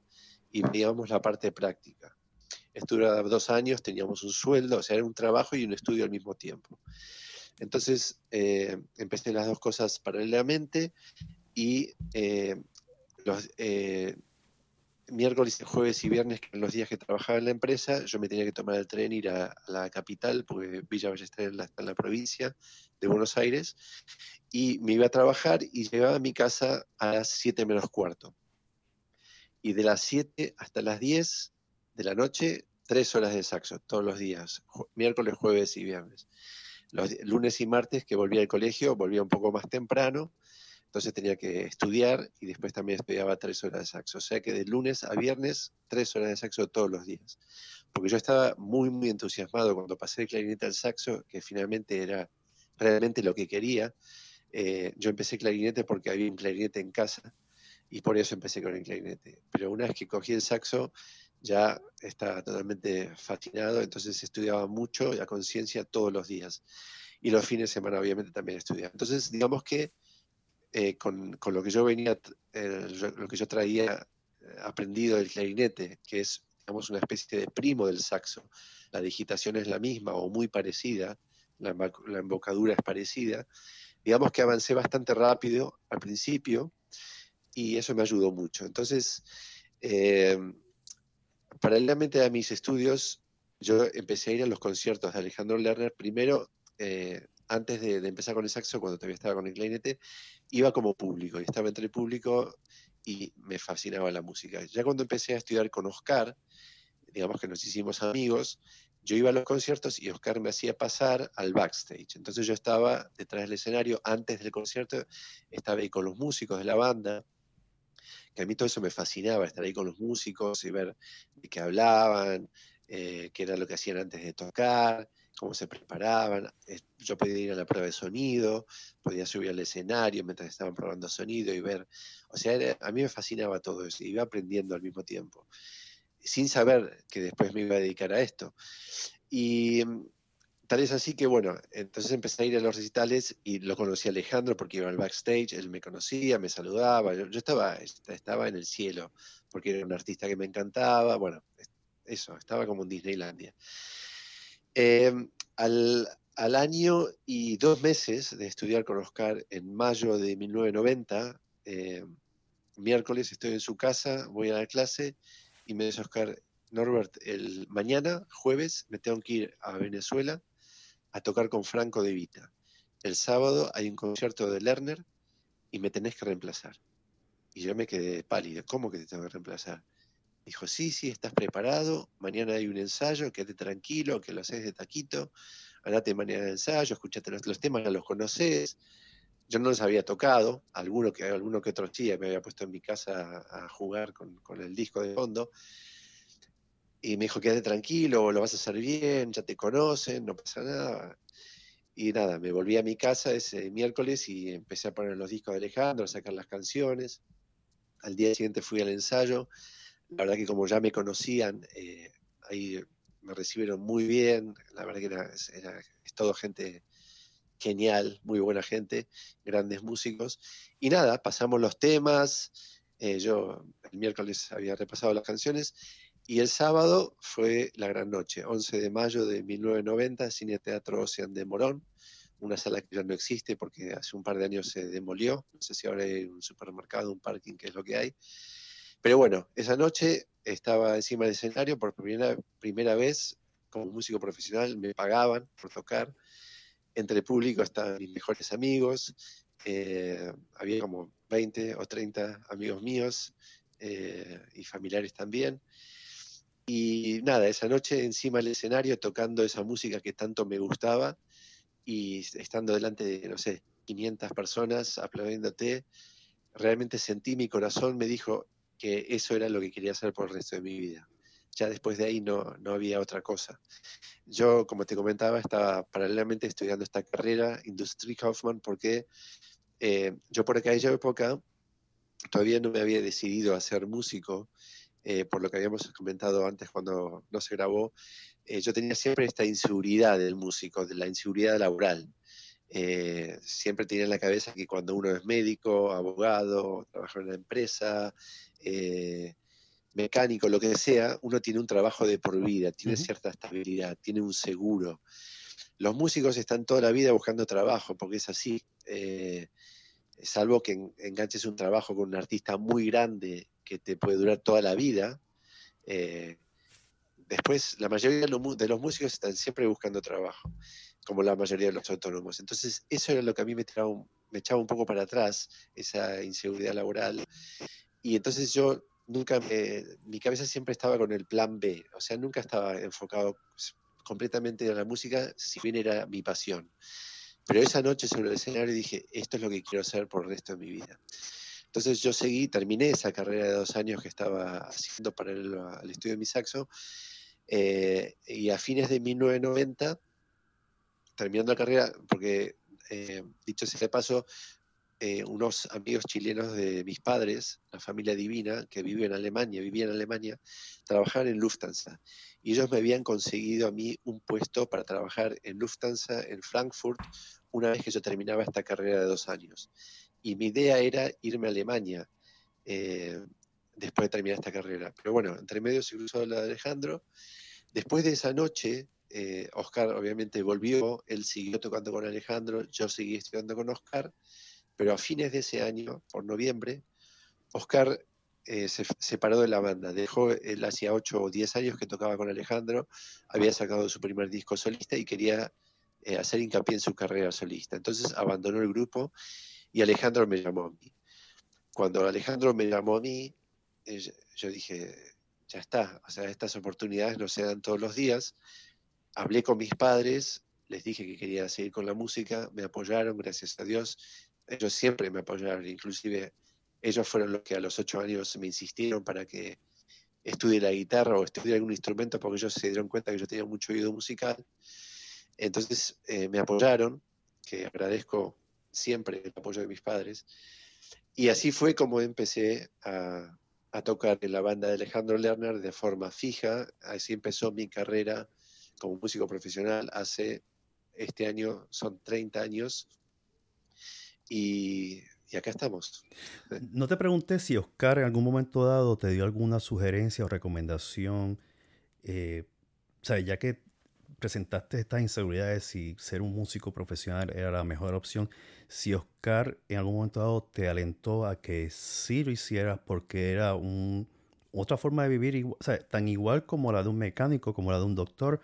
Speaker 2: y veíamos la parte práctica. Esto dos años, teníamos un sueldo, o sea, era un trabajo y un estudio al mismo tiempo. Entonces, eh, empecé las dos cosas paralelamente y eh, los eh, miércoles, jueves y viernes, que los días que trabajaba en la empresa, yo me tenía que tomar el tren, ir a, la capital, porque Villa Ballester está en la provincia de Buenos Aires, y me iba a trabajar y llegaba a mi casa a las 7 menos cuarto. Y de las 7 hasta las 10 de la noche, tres horas de saxo, todos los días, miércoles, jueves y viernes. Los lunes y martes que volvía al colegio, volvía un poco más temprano, entonces tenía que estudiar y después también estudiaba tres horas de saxo. O sea que de lunes a viernes, tres horas de saxo todos los días. Porque yo estaba muy, muy entusiasmado cuando pasé de clarinete al saxo, que finalmente era realmente lo que quería. Eh, yo empecé clarinete porque había un clarinete en casa y por eso empecé con el clarinete. Pero una vez que cogí el saxo, ya estaba totalmente fascinado, entonces estudiaba mucho y a conciencia todos los días. Y los fines de semana obviamente también estudiaba. Entonces, digamos que eh, con, con, lo que yo venía, eh, lo que yo traía aprendido del clarinete, que es, digamos, una especie de primo del saxo. La digitación es la misma o muy parecida, la, la embocadura es parecida, digamos que avancé bastante rápido al principio y eso me ayudó mucho. Entonces, eh, paralelamente a mis estudios, yo empecé a ir a los conciertos de Alejandro Lerner, primero, eh, antes de, empezar con el saxo, cuando todavía estaba con el clarinete, iba como público, y estaba entre el público y me fascinaba la música. Ya cuando empecé a estudiar con Oscar, digamos que nos hicimos amigos, yo iba a los conciertos y Oscar me hacía pasar al backstage. Entonces yo estaba detrás del escenario antes del concierto, estaba ahí con los músicos de la banda que a mí todo eso me fascinaba, estar ahí con los músicos y ver de qué hablaban, eh, qué era lo que hacían antes de tocar, cómo se preparaban. Yo podía ir a la prueba de sonido, podía subir al escenario mientras estaban probando sonido y ver. O sea, a mí me fascinaba todo eso, iba aprendiendo al mismo tiempo, sin saber que después me iba a dedicar a esto. Y mm, tal es así que, bueno, entonces empecé a ir a los recitales y lo conocí a Alejandro porque iba al backstage, él me conocía, me saludaba, yo, estaba, estaba en el cielo porque era un artista que me encantaba, bueno, eso, estaba como en Disneylandia. Em, al, año y dos meses de estudiar con Oscar en mayo de 1990, em, miércoles estoy en su casa, voy a la clase y me dice Oscar, Norbert, el mañana, jueves, me tengo que ir a Venezuela a tocar con Franco de Vita. El sábado hay un concierto de Lerner y me tenés que reemplazar. Y yo me quedé pálido, ¿cómo que te tengo que reemplazar? Dijo, sí, sí, estás preparado, mañana hay un ensayo, quédate tranquilo, que lo haces de taquito, andate mañana al ensayo, escuchate los, temas, ya los conoces. Yo no los había tocado, alguno que, alguno que otro me había puesto en mi casa a, jugar con, el disco de fondo. Y me dijo, quédate tranquilo, lo vas a hacer bien, ya te conocen, no pasa nada. Y nada, me volví a mi casa ese miércoles y empecé a poner los discos de Alejandro, a sacar las canciones. Al día siguiente fui al ensayo la verdad que como ya me conocían, eh, ahí me recibieron muy bien, la verdad que era, es todo gente genial, muy buena gente, grandes músicos. Y nada, pasamos los temas, eh, yo el miércoles había repasado las canciones y el sábado fue la gran noche, 11 de mayo de 1990, Cine Teatro Ocean de Morón, una sala que ya no existe porque hace un par de años se demolió, no sé si ahora hay un supermercado, un parking, que es lo que hay. Pero bueno, esa noche estaba encima del escenario por primera, primera vez como músico profesional, me pagaban por tocar. Entre el público estaban mis mejores amigos, eh, había como 20 o 30 amigos míos eh, y familiares también. Y nada, esa noche encima del escenario tocando esa música que tanto me gustaba y estando delante de, no sé, 500 personas aplaudiéndote, realmente sentí mi corazón, me dijo, que eso era lo que quería hacer por el resto de mi vida. Ya después de ahí no, no había otra cosa. Yo, como te comentaba, estaba paralelamente estudiando esta carrera, Industry Kaufman, porque eh, yo por aquella época todavía no me había decidido a ser músico, eh, por lo que habíamos comentado antes cuando no se grabó. Eh, yo tenía siempre esta inseguridad del músico, de la inseguridad laboral. Siempre tenía en la cabeza que cuando uno es médico, abogado, trabaja en una empresa, eh, mecánico, lo que sea, uno tiene un trabajo de por vida, tiene cierta estabilidad, tiene un seguro. Los músicos están toda la vida buscando trabajo, porque es así. Eh, salvo que enganches un trabajo con un artista muy grande que te puede durar toda la vida. Eh, después, la mayoría de los, músicos están siempre buscando trabajo, como la mayoría de los autónomos. Entonces, eso era lo que a mí me, me echaba un poco para atrás, esa inseguridad laboral y entonces yo nunca mi cabeza siempre estaba con el plan B, o sea, nunca estaba enfocado completamente en la música, si bien era mi pasión. Pero esa noche sobre el escenario dije, esto es lo que quiero hacer por el resto de mi vida. Entonces yo seguí, terminé esa carrera de dos años que estaba haciendo paralelo al estudio de mi saxo, eh, y a fines de 1990, terminando la carrera, porque eh, dicho sea de paso, eh, unos amigos chilenos de mis padres, la familia divina, que vive en Alemania, vivía en Alemania, trabajaban en Lufthansa. Y ellos me habían conseguido a mí un puesto para trabajar en Lufthansa en Frankfurt una vez que yo terminaba esta carrera de dos años. Y mi idea era irme a Alemania eh, después de terminar esta carrera. Pero bueno, entre medio se cruzó la de Alejandro. Después de esa noche, eh, Oscar obviamente volvió, él siguió tocando con Alejandro, yo seguí estudiando con Oscar pero a fines de ese año, por noviembre, Oscar eh, se separó de la banda. Dejó, él hacía 8 o 10 años que tocaba con Alejandro, había sacado su primer disco solista y quería eh, hacer hincapié en su carrera solista. Entonces abandonó el grupo y Alejandro me llamó a mí. Cuando Alejandro me llamó a mí, eh, yo dije, ya está, o sea, estas oportunidades no se dan todos los días. Hablé con mis padres, les dije que quería seguir con la música, me apoyaron, gracias a Dios, ellos siempre me apoyaron, inclusive ellos fueron los que a los ocho años me insistieron para que estudie la guitarra o estudie algún instrumento porque ellos se dieron cuenta que yo tenía mucho oído musical. Entonces eh, me apoyaron, que agradezco siempre el apoyo de mis padres. Y así fue como empecé a, a tocar en la banda de Alejandro Lerner de forma fija. Así empezó mi carrera como músico profesional hace, este año son 30 años. Y y acá estamos.
Speaker 1: No te pregunté si Oscar en algún momento dado te dio alguna sugerencia o recomendación, eh, o sea, ya que presentaste estas inseguridades si ser un músico profesional era la mejor opción, si Oscar en algún momento dado te alentó a que sí lo hicieras porque era un, otra forma de vivir, o sea, tan igual como la de un mecánico, como la de un doctor,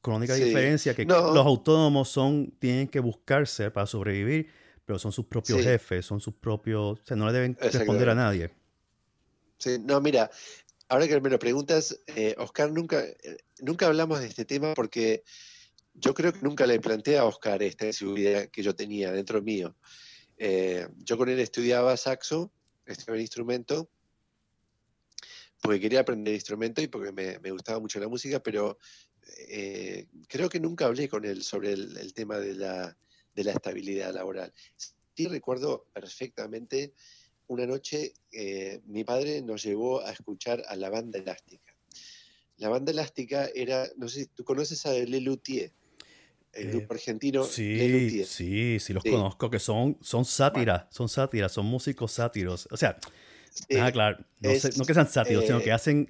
Speaker 1: con la única diferencia que los autónomos son, tienen que buscarse para sobrevivir pero son sus propios jefes, son sus propios, o sea, no le deben responder a nadie.
Speaker 2: Sí, no, mira, ahora que me lo preguntas, eh, Oscar, nunca, eh, nunca hablamos de este tema porque yo creo que nunca le planteé a Oscar esta idea que yo tenía dentro mío. Eh, yo con él estudiaba saxo, estudiaba el instrumento, porque quería aprender instrumento y porque me, gustaba mucho la música, pero creo que nunca hablé con él sobre el tema de la, de la estabilidad laboral. Sí recuerdo perfectamente una noche eh, mi padre nos llevó a escuchar a la banda elástica. La banda elástica era, no sé si tú conoces a Lelutier, el eh, grupo argentino.
Speaker 1: Sí, sí, sí los conozco, que son, son sátiras, son sátiras, son músicos sátiros. O sea, ah, claro, no, que sean sátiros, sino que eh, hacen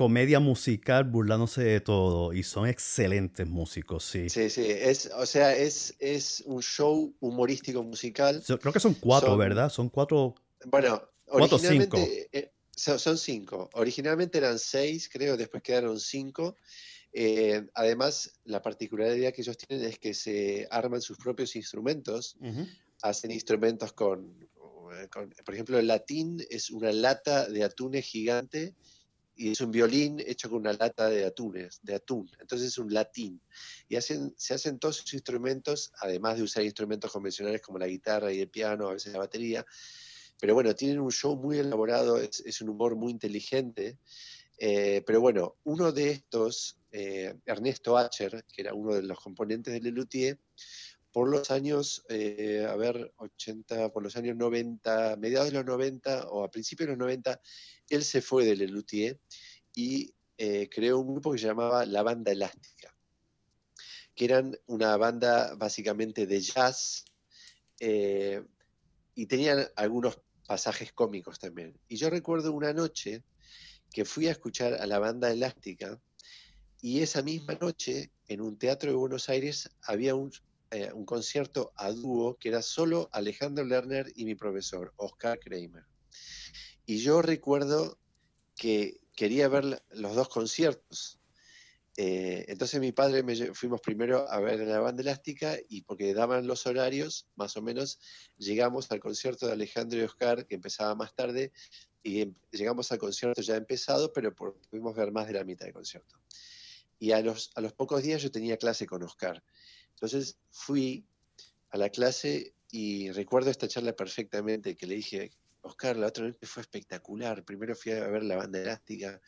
Speaker 1: comedia musical burlándose de todo y son excelentes músicos, sí.
Speaker 2: Sí, sí, es, o sea, es, es un show humorístico musical.
Speaker 1: creo que son cuatro, ¿verdad? Son cuatro.
Speaker 2: Bueno, originalmente eh, son, cinco. Originalmente eran seis, creo, después quedaron cinco. Eh, además, la particularidad que ellos tienen es que se arman sus propios instrumentos, hacen instrumentos con, con, por ejemplo, el latín es una lata de atunes gigante y es un violín hecho con una lata de atunes, de atún, entonces es un latín. Y hacen, se hacen todos sus instrumentos, además de usar instrumentos convencionales como la guitarra y el piano, a veces la batería, pero bueno, tienen un show muy elaborado, es, un humor muy inteligente, eh, pero bueno, uno de estos, eh, Ernesto Acher, que era uno de los componentes de Lelutier, por los años, eh, a ver, 80, por los años 90, mediados de los 90 o a principios de los 90, él se fue de Lelutier y eh, creó un grupo que se llamaba La Banda Elástica, que eran una banda básicamente de jazz eh, y tenían algunos pasajes cómicos también. Y yo recuerdo una noche que fui a escuchar a la banda elástica y esa misma noche en un teatro de Buenos Aires había un eh, un concierto a dúo que era solo Alejandro Lerner y mi profesor, Oscar Kramer. Y yo recuerdo que quería ver los dos conciertos. Eh, entonces mi padre me fuimos primero a ver la banda elástica y porque daban los horarios, más o menos, llegamos al concierto de Alejandro y Oscar, que empezaba más tarde, y em, llegamos al concierto ya empezado, pero pudimos ver más de la mitad del concierto. Y a los, a los pocos días yo tenía clase con Oscar. Entonces fui a la clase y recuerdo esta charla perfectamente que le dije, Oscar, la otra noche fue espectacular. Primero fui a ver la banda elástica,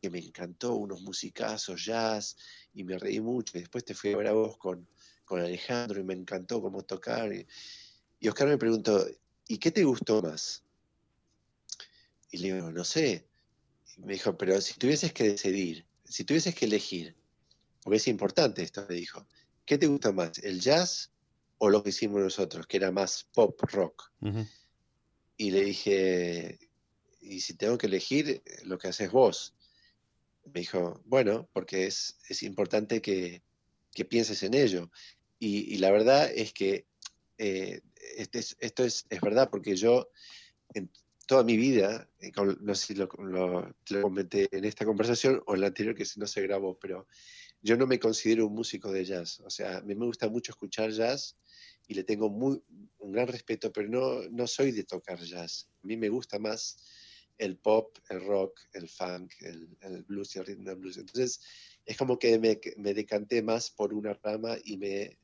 Speaker 2: que me encantó, unos musicazos, jazz, y me reí mucho. Después te fui a ver a vos con, con Alejandro y me encantó cómo tocar. Y, y Oscar me preguntó, ¿y qué te gustó más? Y le digo, no sé. Y me dijo, pero si tuvieses que decidir, si tuvieses que elegir, porque es importante esto, me dijo, ¿qué te gusta más, el jazz o lo que hicimos nosotros, que era más pop rock? Y le dije, y si tengo que elegir, lo que haces vos. Me dijo, bueno, porque es, es importante que, pienses en ello. Y, la verdad es que eh, este esto es, es, verdad, porque yo en toda mi vida, eh, no sé si lo, lo, lo comenté en esta conversación o en la anterior que no se grabó, pero yo no me considero un músico de jazz. O sea, a mí me gusta mucho escuchar jazz y le tengo muy, un gran respeto, pero no, no soy de tocar jazz. A mí me gusta más el pop, el rock, el funk, el, blues y el and blues. Entonces, es como que me, me, decanté más por una rama y me,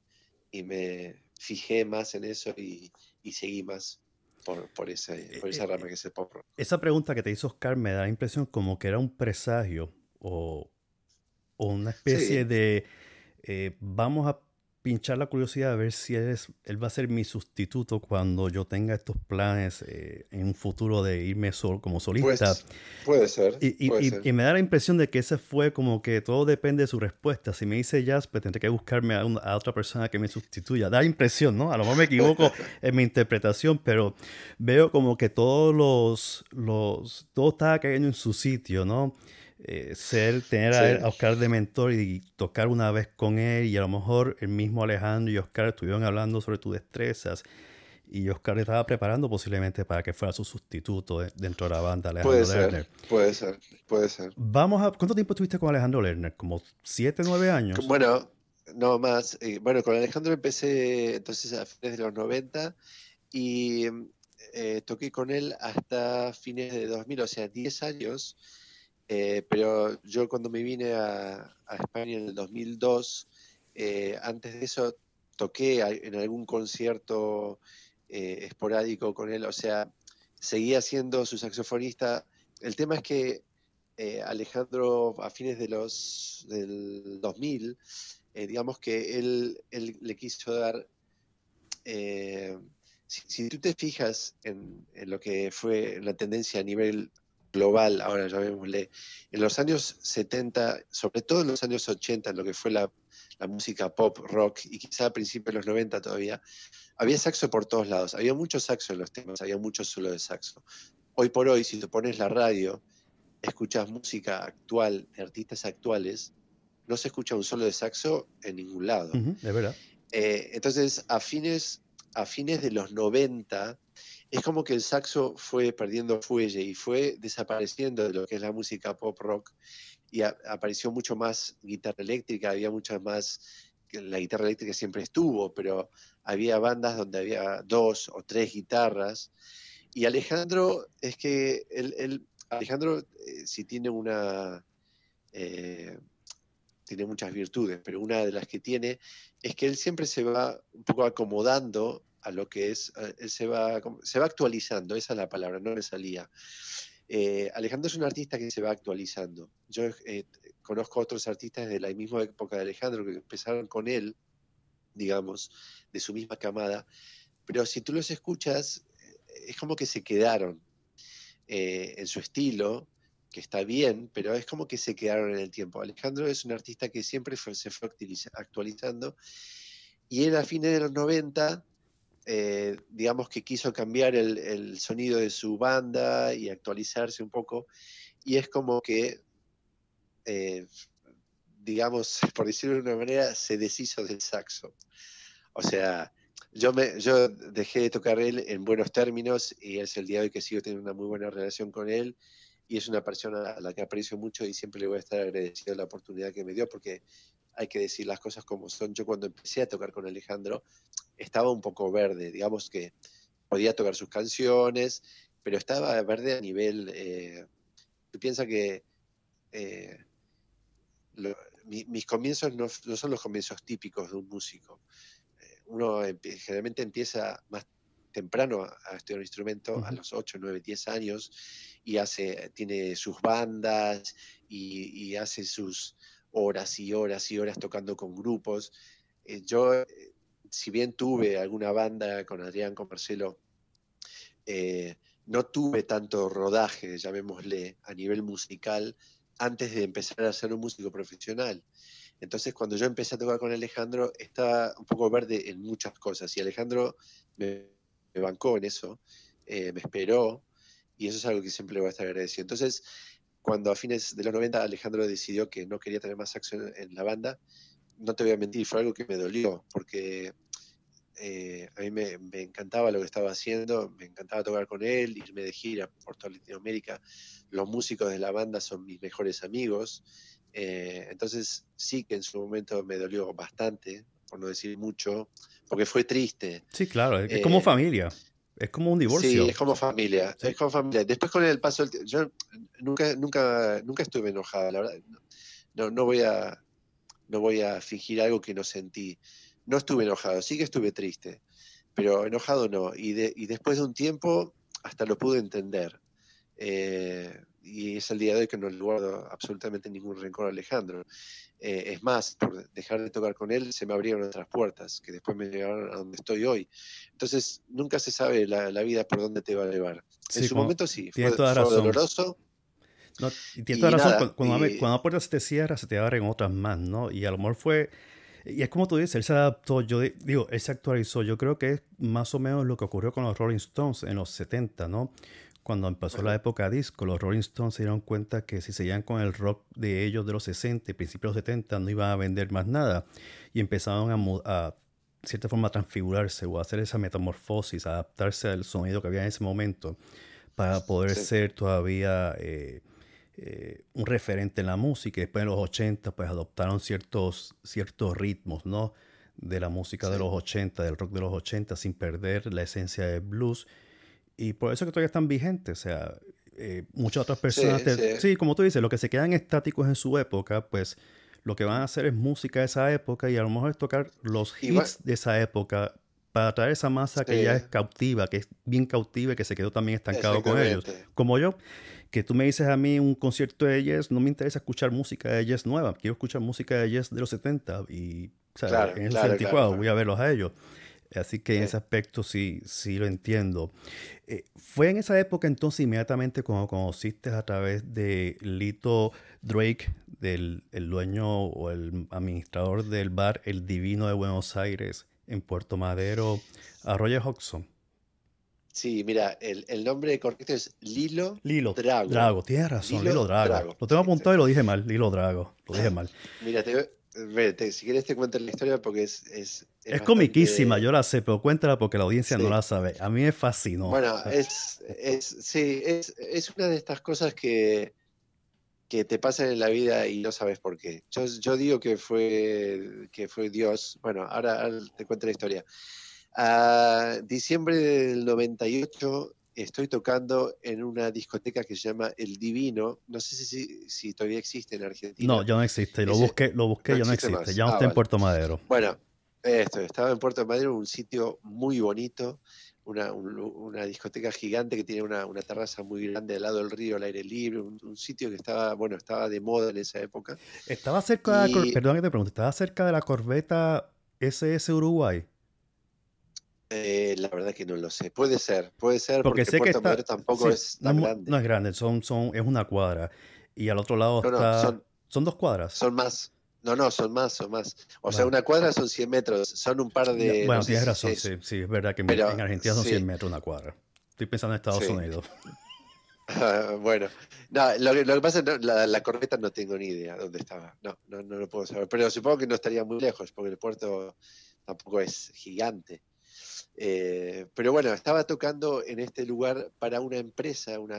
Speaker 2: y me fijé más en eso y, y seguí más. por, por, ese, eh, por esa rama que es el pop rock.
Speaker 1: Esa pregunta que te hizo Oscar me da la impresión como que era un presagio o, o una especie de vamos a pinchar la curiosidad a ver si él, él va a ser mi sustituto cuando yo tenga estos planes eh, en un futuro de irme solo como solista.
Speaker 2: Pues, puede ser.
Speaker 1: Y, y, me da la impresión de que ese fue como que todo depende de su respuesta. Si me dice jazz, pues tendré que buscarme a, a otra persona que me sustituya. Da impresión, ¿no? A lo mejor me equivoco en mi interpretación, pero veo como que todos los, los, todo está cayendo en su sitio, ¿no? Eh, ser, tener a, Oscar de mentor y tocar una vez con él y a lo mejor el mismo Alejandro y Oscar estuvieron hablando sobre tus destrezas y Oscar estaba preparando posiblemente para que fuera su sustituto dentro de la banda Alejandro
Speaker 2: puede Lerner. Ser, puede ser, puede ser.
Speaker 1: Vamos a, ¿Cuánto tiempo estuviste con Alejandro Lerner? ¿Como siete, nueve años?
Speaker 2: Bueno, no más. Eh, bueno, con Alejandro empecé entonces a fines de los 90 y eh, toqué con él hasta fines de 2000, o sea, 10 años. Eh, pero yo cuando me vine a, España en el 2002, eh, antes de eso toqué en algún concierto eh, esporádico con él, o sea, seguía siendo su saxofonista. El tema es que Alejandro a fines de los del 2000, digamos que él, le quiso dar... Si, tú te fijas en, en, lo que fue la tendencia a nivel global, ahora llamémosle, en los años 70, sobre todo en los años 80, en lo que fue la, música pop, rock, y quizá a principios de los 90 todavía, había saxo por todos lados, había mucho saxo en los temas, había mucho solo de saxo. Hoy por hoy, si te pones la radio, escuchas música actual, de artistas actuales, no se escucha un solo de saxo en ningún lado.
Speaker 1: es verdad.
Speaker 2: Eh, entonces, a fines, a fines de los 90, es como que el saxo fue perdiendo fuelle y fue desapareciendo de lo que es la música pop rock y apareció mucho más guitarra eléctrica, había muchas más, la guitarra eléctrica siempre estuvo, pero había bandas donde había dos o tres guitarras. Y Alejandro, es que él, Alejandro eh, si tiene una... Eh, tiene muchas virtudes, pero una de las que tiene es que él siempre se va un poco acomodando a lo que es, eh, se va, se va actualizando, esa es la palabra, no me salía. Eh, Alejandro es un artista que se va actualizando. Yo eh, conozco otros artistas de la misma época de Alejandro que empezaron con él, digamos, de su misma camada, pero si tú los escuchas, es como que se quedaron en su estilo, que está bien, pero es como que se quedaron en el tiempo. Alejandro es un artista que siempre se fue actualizando y él a fines de los 90 eh, digamos que quiso cambiar el, sonido de su banda y actualizarse un poco, y es como que, eh, digamos, por decirlo de una manera, se deshizo del saxo. O sea, yo, me, yo dejé de tocar él en buenos términos y es el día de hoy que sigo teniendo una muy buena relación con él y es una persona a la que aprecio mucho y siempre le voy a estar agradecido la oportunidad que me dio porque hay que decir las cosas como son. Yo cuando empecé a tocar con Alejandro estaba un poco verde, digamos que podía tocar sus canciones, pero estaba verde a nivel... Eh, tú piensas que eh, mis comienzos no, son los comienzos típicos de un músico. Eh, uno generalmente empieza más temprano a, estudiar un instrumento, a los 8, 9, 10 años, y hace, tiene sus bandas y hace sus, horas y horas y horas tocando con grupos. Eh, yo, eh, si bien tuve alguna banda con Adrián, con Marcelo, eh, no tuve tanto rodaje, llamémosle, a nivel musical antes de empezar a ser un músico profesional. Entonces, cuando yo empecé a tocar con Alejandro, estaba un poco verde en muchas cosas y Alejandro me, bancó en eso, me esperó y eso es algo que siempre voy a estar agradecido. Entonces, cuando a fines de los 90 Alejandro decidió que no quería tener más saxo en, la banda, no te voy a mentir, fue algo que me dolió, porque eh, a mí me, encantaba lo que estaba haciendo, me encantaba tocar con él, irme de gira por toda Latinoamérica. Los músicos de la banda son mis mejores amigos. Eh, entonces sí que en su momento me dolió bastante, por no decir mucho, porque fue triste.
Speaker 1: Sí, claro, es como eh, familia. Es como un divorcio.
Speaker 2: Sí, es como familia. Es como familia. Después con el paso del tiempo, yo nunca, nunca, nunca estuve enojada, la verdad. No, no voy a, no voy a fingir algo que no sentí. No estuve enojado, sí que estuve triste. pero enojado no. Y, y después de un tiempo hasta lo pude entender. Eh, y es el día de hoy que no le guardo absolutamente ningún rencor a Alejandro. Eh, es más, por dejar de tocar con él se me abrieron otras puertas que después me llevaron a donde estoy hoy. Entonces, nunca se sabe la, vida por dónde te va a llevar. en su momento sí, fue, doloroso.
Speaker 1: y tienes toda razón, cuando, cuando, una puerta se te cierra, se te abren otras más, ¿no? Y a lo mejor fue, y es como tú dices, él se adaptó, yo digo, él se actualizó, yo creo que es más o menos lo que ocurrió con los Rolling Stones en los 70, ¿no? Cuando empezó la época disco, los Rolling Stones se dieron cuenta que si seguían con el rock de ellos de los 60 y principios de los 70 no iban a vender más nada. Y empezaron a, a cierta forma transfigurarse o hacer esa metamorfosis, adaptarse al sonido que había en ese momento para poder ser todavía eh, eh, un referente en la música. Después en los 80 pues adoptaron ciertos, ciertos ritmos, ¿no? de la música de los 80, del rock de los 80, sin perder la esencia del blues y por eso que todavía están vigentes. O sea, eh, muchas otras personas. Sí, como tú dices, lo que se quedan estáticos en su época, pues lo que van a hacer es música de esa época y a lo mejor es tocar los hits de esa época para atraer esa masa que ya es cautiva, que es bien cautiva y que se quedó también estancado con ellos. Como yo, que tú me dices a mí un concierto de Yes, no me interesa escuchar música de Yes nueva, quiero escuchar música de Yes de los 70 y o sea, en el 74 voy a verlos a ellos. Así que en ese aspecto sí, sí lo entiendo. Eh, ¿Fue en esa época entonces inmediatamente cuando conociste a través de Lito Drake, del el dueño o el administrador del bar El Divino de Buenos Aires en Puerto Madero, a Roger Hodgson?
Speaker 2: Sí, mira, el, el nombre correcto es Lilo,
Speaker 1: Lilo Drago. Drago, tienes razón, Lilo, Drago. Lo tengo apuntado y lo dije mal, Lilo Drago, lo dije mal.
Speaker 2: Mira, te, si quieres te cuento la historia porque es...
Speaker 1: Es, es, comiquísima, yo la sé, pero cuéntala porque la audiencia no la sabe. A mí me fascinó.
Speaker 2: Bueno, es, es, sí, es, es una de estas cosas que, que te pasan en la vida y no sabes por qué. Yo, yo digo que fue, que fue Dios. Bueno, ahora, te cuento la historia. A diciembre del 98 estoy tocando en una discoteca que se llama El Divino. No sé si, si todavía existe en Argentina.
Speaker 1: No, ya no existe. Lo busqué, lo busqué, ya no existe. Ya no ah, está en Puerto Madero.
Speaker 2: Bueno, esto, estaba en Puerto Madero, un sitio muy bonito, una, una discoteca gigante que tiene una, una, terraza muy grande al lado del río, al aire libre, un, sitio que estaba, bueno, estaba de moda en esa época.
Speaker 1: Estaba cerca, de perdón que te pregunte, ¿estaba cerca de la corbeta SS Uruguay?
Speaker 2: Eh, la verdad que no lo sé. Puede ser, puede ser, porque, sé Puerto que tampoco es tan grande.
Speaker 1: No es grande, son, son, es una cuadra. Y al otro lado está. son, dos cuadras.
Speaker 2: Son más. No, no, son más, son más. O sea, una cuadra son 100 metros, son un par de.
Speaker 1: Bueno, tienes razón, sí, sí, es verdad que en Argentina son 100 metros una cuadra. Estoy pensando en Estados Unidos.
Speaker 2: bueno, no, lo, que pasa es que la, la corbeta no tengo ni idea dónde estaba. No, no, no lo puedo saber. Pero supongo que no estaría muy lejos, porque el puerto tampoco es gigante. Eh, pero bueno, estaba tocando en este lugar para una empresa, un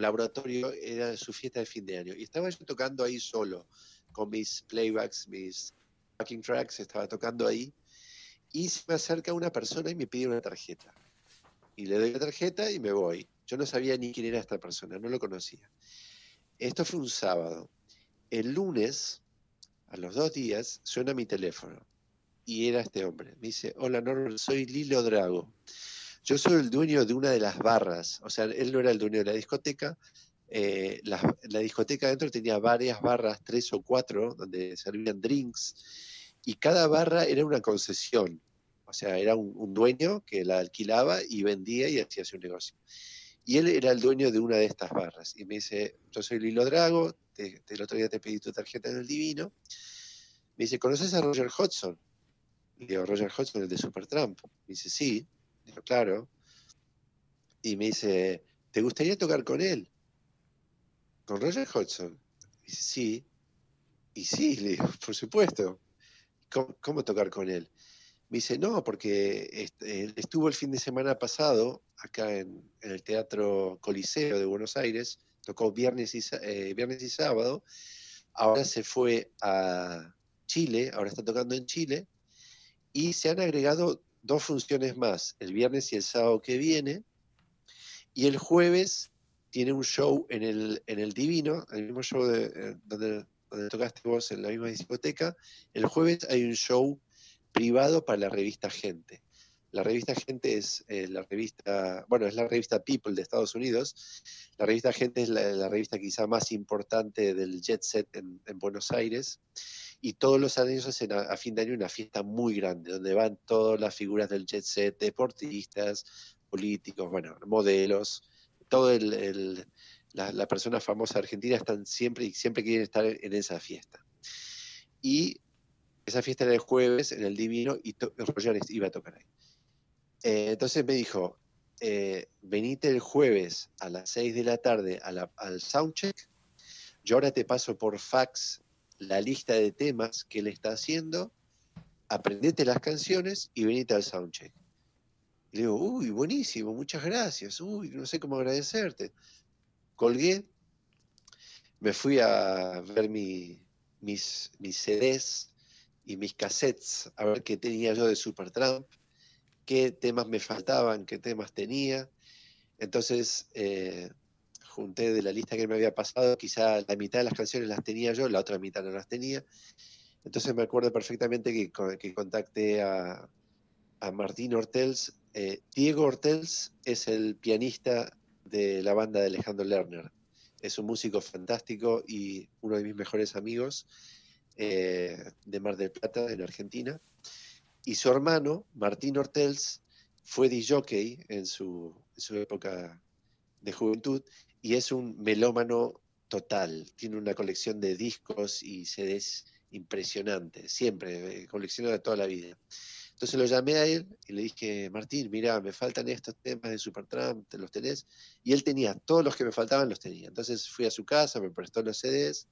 Speaker 2: laboratorio, era su fiesta de fin de año. Y estaba yo tocando ahí solo, con mis playbacks, mis backing tracks, estaba tocando ahí. Y se me acerca una persona y me pide una tarjeta. Y le doy la tarjeta y me voy. Yo no sabía ni quién era esta persona, no lo conocía. Esto fue un sábado. El lunes, a los dos días, suena mi teléfono y era este hombre. Me dice, hola Norbert, soy Lilo Drago. Yo soy el dueño de una de las barras, o sea, él no era el dueño de la discoteca, eh, la, discoteca adentro tenía varias barras, tres o cuatro, donde servían drinks, y cada barra era una concesión, o sea, era un, dueño que la alquilaba y vendía y hacía su negocio. Y él era el dueño de una de estas barras, y me dice, yo soy Lilo Drago, el otro día te pedí tu tarjeta en el Divino, me dice, ¿conoces a Roger Hodgson? Y digo, Roger Hodgson, el de Supertramp. Me dice, sí. Digo, claro. Y me dice, ¿te gustaría tocar con él? ¿Con Roger Hodgson? Dice, sí. Y sí, le digo, por supuesto. ¿Cómo, tocar con él? Me dice, no, porque estuvo el fin de semana pasado acá en, el Teatro Coliseo de Buenos Aires, tocó viernes y, eh, viernes y sábado, ahora se fue a Chile, ahora está tocando en Chile, y se han agregado dos funciones más, el viernes y el sábado que viene, y el jueves tiene un show en el, en el Divino, el mismo show eh, donde, donde tocaste vos en la misma discoteca, el jueves hay un show privado para la revista Gente. La revista Gente es eh, la revista, bueno, es la revista People de Estados Unidos. La revista Gente es la, revista quizá más importante del jet set en, Buenos Aires. Y todos los años hacen a, fin de año una fiesta muy grande, donde van todas las figuras del jet set, deportistas, políticos, bueno, modelos, todo el, la, persona famosa argentina están siempre y siempre quieren estar en esa fiesta. Y esa fiesta era el jueves en el Divino y Roger iba a tocar ahí. Eh, entonces me dijo, eh, venite el jueves a las 6 de la tarde al soundcheck, yo ahora te paso por fax la lista de temas que él está haciendo, aprendete las canciones y venite al soundcheck. Le digo, uy, buenísimo, muchas gracias, uy, no sé cómo agradecerte. Colgué, me fui a ver mis, mis CDs y mis cassettes, a ver qué tenía yo de Supertramp qué temas me faltaban, qué temas tenía. Entonces, eh, junté de la lista que me había pasado, quizá la mitad de las canciones las tenía yo, la otra mitad no las tenía. Entonces me acuerdo perfectamente que, que contacté a, Martín Hortels. Eh, Diego Hortels es el pianista de la banda de Alejandro Lerner. Es un músico fantástico y uno de mis mejores amigos eh, de Mar del Plata, en Argentina. Y su hermano, Martín Hortels, fue DJ en su, en su época de juventud y es un melómano total. Tiene una colección de discos y CDs impresionante, siempre, eh, colecciona de toda la vida. Entonces lo llamé a él y le dije, Martín, mira, me faltan estos temas de Supertramp, ¿te los tenés? Y él tenía, todos los que me faltaban los tenía. Entonces fui a su casa, me prestó los CDs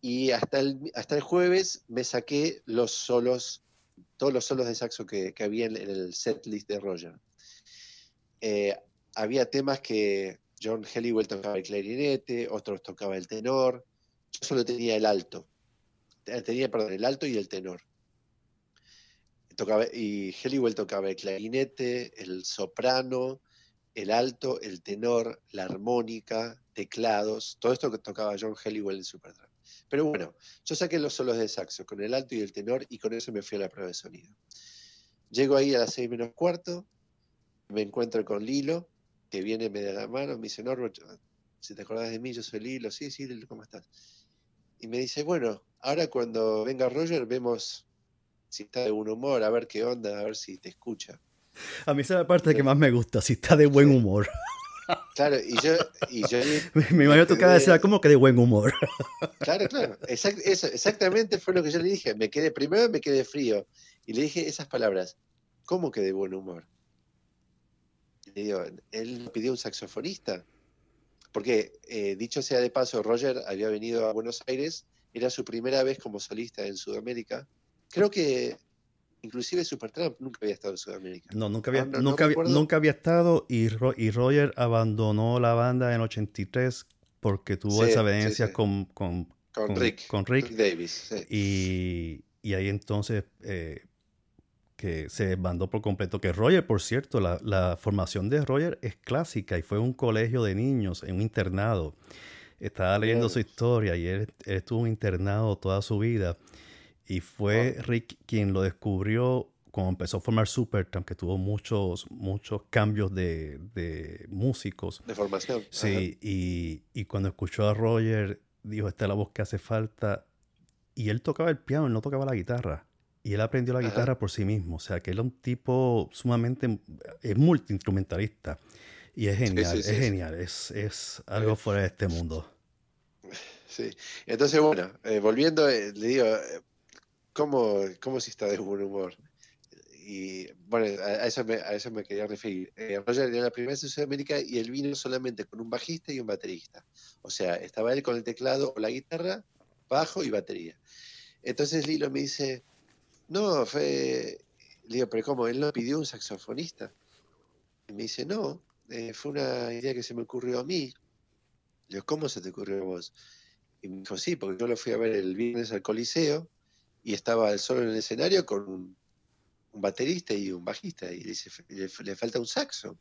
Speaker 2: y hasta el, hasta el jueves me saqué los solos todos los solos de saxo que, había en, el set list de Roger. Eh, había temas que John Helliwell tocaba el clarinete, otros tocaba el tenor, yo solo tenía el alto, eh, tenía, perdón, el alto y el tenor. Tocaba, y Helliwell tocaba el clarinete, el soprano, el alto, el tenor, la armónica, teclados, todo esto que tocaba John Helliwell en Supertramp. Pero bueno, yo saqué los solos de saxo con el alto y el tenor y con eso me fui a la prueba de sonido. Llego ahí a las seis menos cuarto, me encuentro con Lilo, que viene, me da la mano, me dice, Norbert, si te acordás de mí, yo soy Lilo, sí, sí, Lilo, ¿cómo estás? Y me dice, bueno, ahora cuando venga Roger vemos si está de buen humor, a ver qué onda, a ver si te escucha.
Speaker 1: A mí esa es la parte que más me gusta, si está de buen humor.
Speaker 2: Claro, y yo... Y yo
Speaker 1: me imagino tu cabeza como que de buen humor.
Speaker 2: Claro, claro. eso, exactamente fue lo que yo le dije. Me quedé, primero me quedé frío. Y le dije esas palabras. ¿Cómo que de buen humor? Digo, él pidió un saxofonista. Porque, eh, dicho sea de paso, Roger había venido a Buenos Aires. Era su primera vez como solista en Sudamérica. Creo que Inclusive Supertramp nunca había estado en Sudamérica.
Speaker 1: No, nunca había, nunca, nunca había estado y, y, Roger abandonó la banda en 83 porque tuvo esa desavenencias Con, con,
Speaker 2: con, Rick, con Rick, Davis.
Speaker 1: Y, y, ahí entonces eh, que se desbandó por completo. Que Roger, por cierto, la, la, formación de Roger es clásica y fue un colegio de niños, en un internado. Estaba leyendo su historia y él, él estuvo internado toda su vida. Y fue Rick quien lo descubrió cuando empezó a formar Supertramp, que tuvo muchos, muchos cambios de, de músicos.
Speaker 2: De formación.
Speaker 1: Sí, y, y, cuando escuchó a Roger, dijo, esta es la voz que hace falta. Y él tocaba el piano, él no tocaba la guitarra. Y él aprendió la guitarra por sí mismo. O sea, que él era un tipo sumamente, es multiinstrumentalista. Y es genial, es genial, es, es algo fuera de este mundo.
Speaker 2: Sí, entonces bueno, eh, volviendo, eh, le digo, eh, ¿Cómo, cómo si está de buen humor? Y bueno, a, eso, me, a eso me quería referir. Eh, Roger era la primera en Sudamérica y él vino solamente con un bajista y un baterista. O sea, estaba él con el teclado o la guitarra, bajo y batería. Entonces Lilo me dice, no, fue... Le digo, pero ¿cómo? ¿Él no pidió un saxofonista? Y me dice, no, eh, fue una idea que se me ocurrió a mí. Le digo, ¿cómo se te ocurrió a vos? Y me dijo, sí, porque yo lo fui a ver el viernes al Coliseo y estaba solo en el escenario con un, baterista y un bajista, y le dice, le, falta un saxo.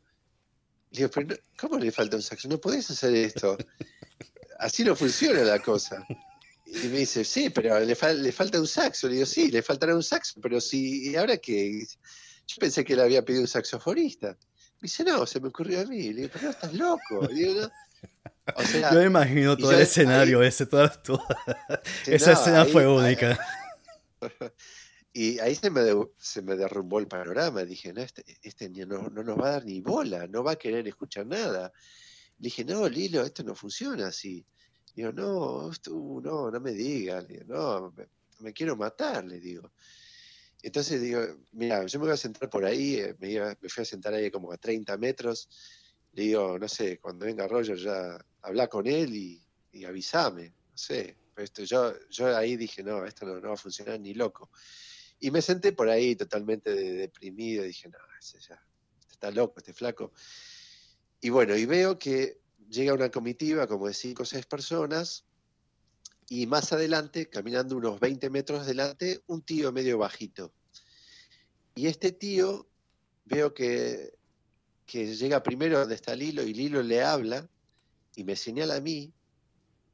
Speaker 2: Le digo, pero ¿cómo le falta un saxo? No podés hacer esto. Así no funciona la cosa. Y me dice, sí, pero le, le falta un saxo. Le digo, sí, le faltará un saxo, pero sí, ¿y ahora qué? Yo pensé que le había pedido un saxofonista. Me dice, no, se me ocurrió a mí. Le digo, pero no, estás loco.
Speaker 1: Yo me imagino todo el escenario ese, toda, esa escena fue única.
Speaker 2: Y ahí se me, se me derrumbó el panorama. Dije, no, este, este no, no, nos va a dar ni bola, no va a querer escuchar nada. Le dije, no, Lilo, esto no funciona así. Digo, no, tú, no, no me digas. no, me, quiero matar, le digo. Entonces digo, mira, yo me voy a sentar por ahí, eh, me, fui a sentar ahí como a 30 metros. Le digo, no sé, cuando venga Roger ya habla con él y, y avísame, no sé. Esto, yo, yo ahí dije, no, esto no, va a funcionar ni loco. Y me senté por ahí totalmente deprimido, dije, no, ese ya, está loco, este flaco. Y bueno, y veo que llega una comitiva como de cinco o seis personas, y más adelante, caminando unos 20 metros adelante, un tío medio bajito. Y este tío veo que, que llega primero donde está Lilo y Lilo le habla y me señala a mí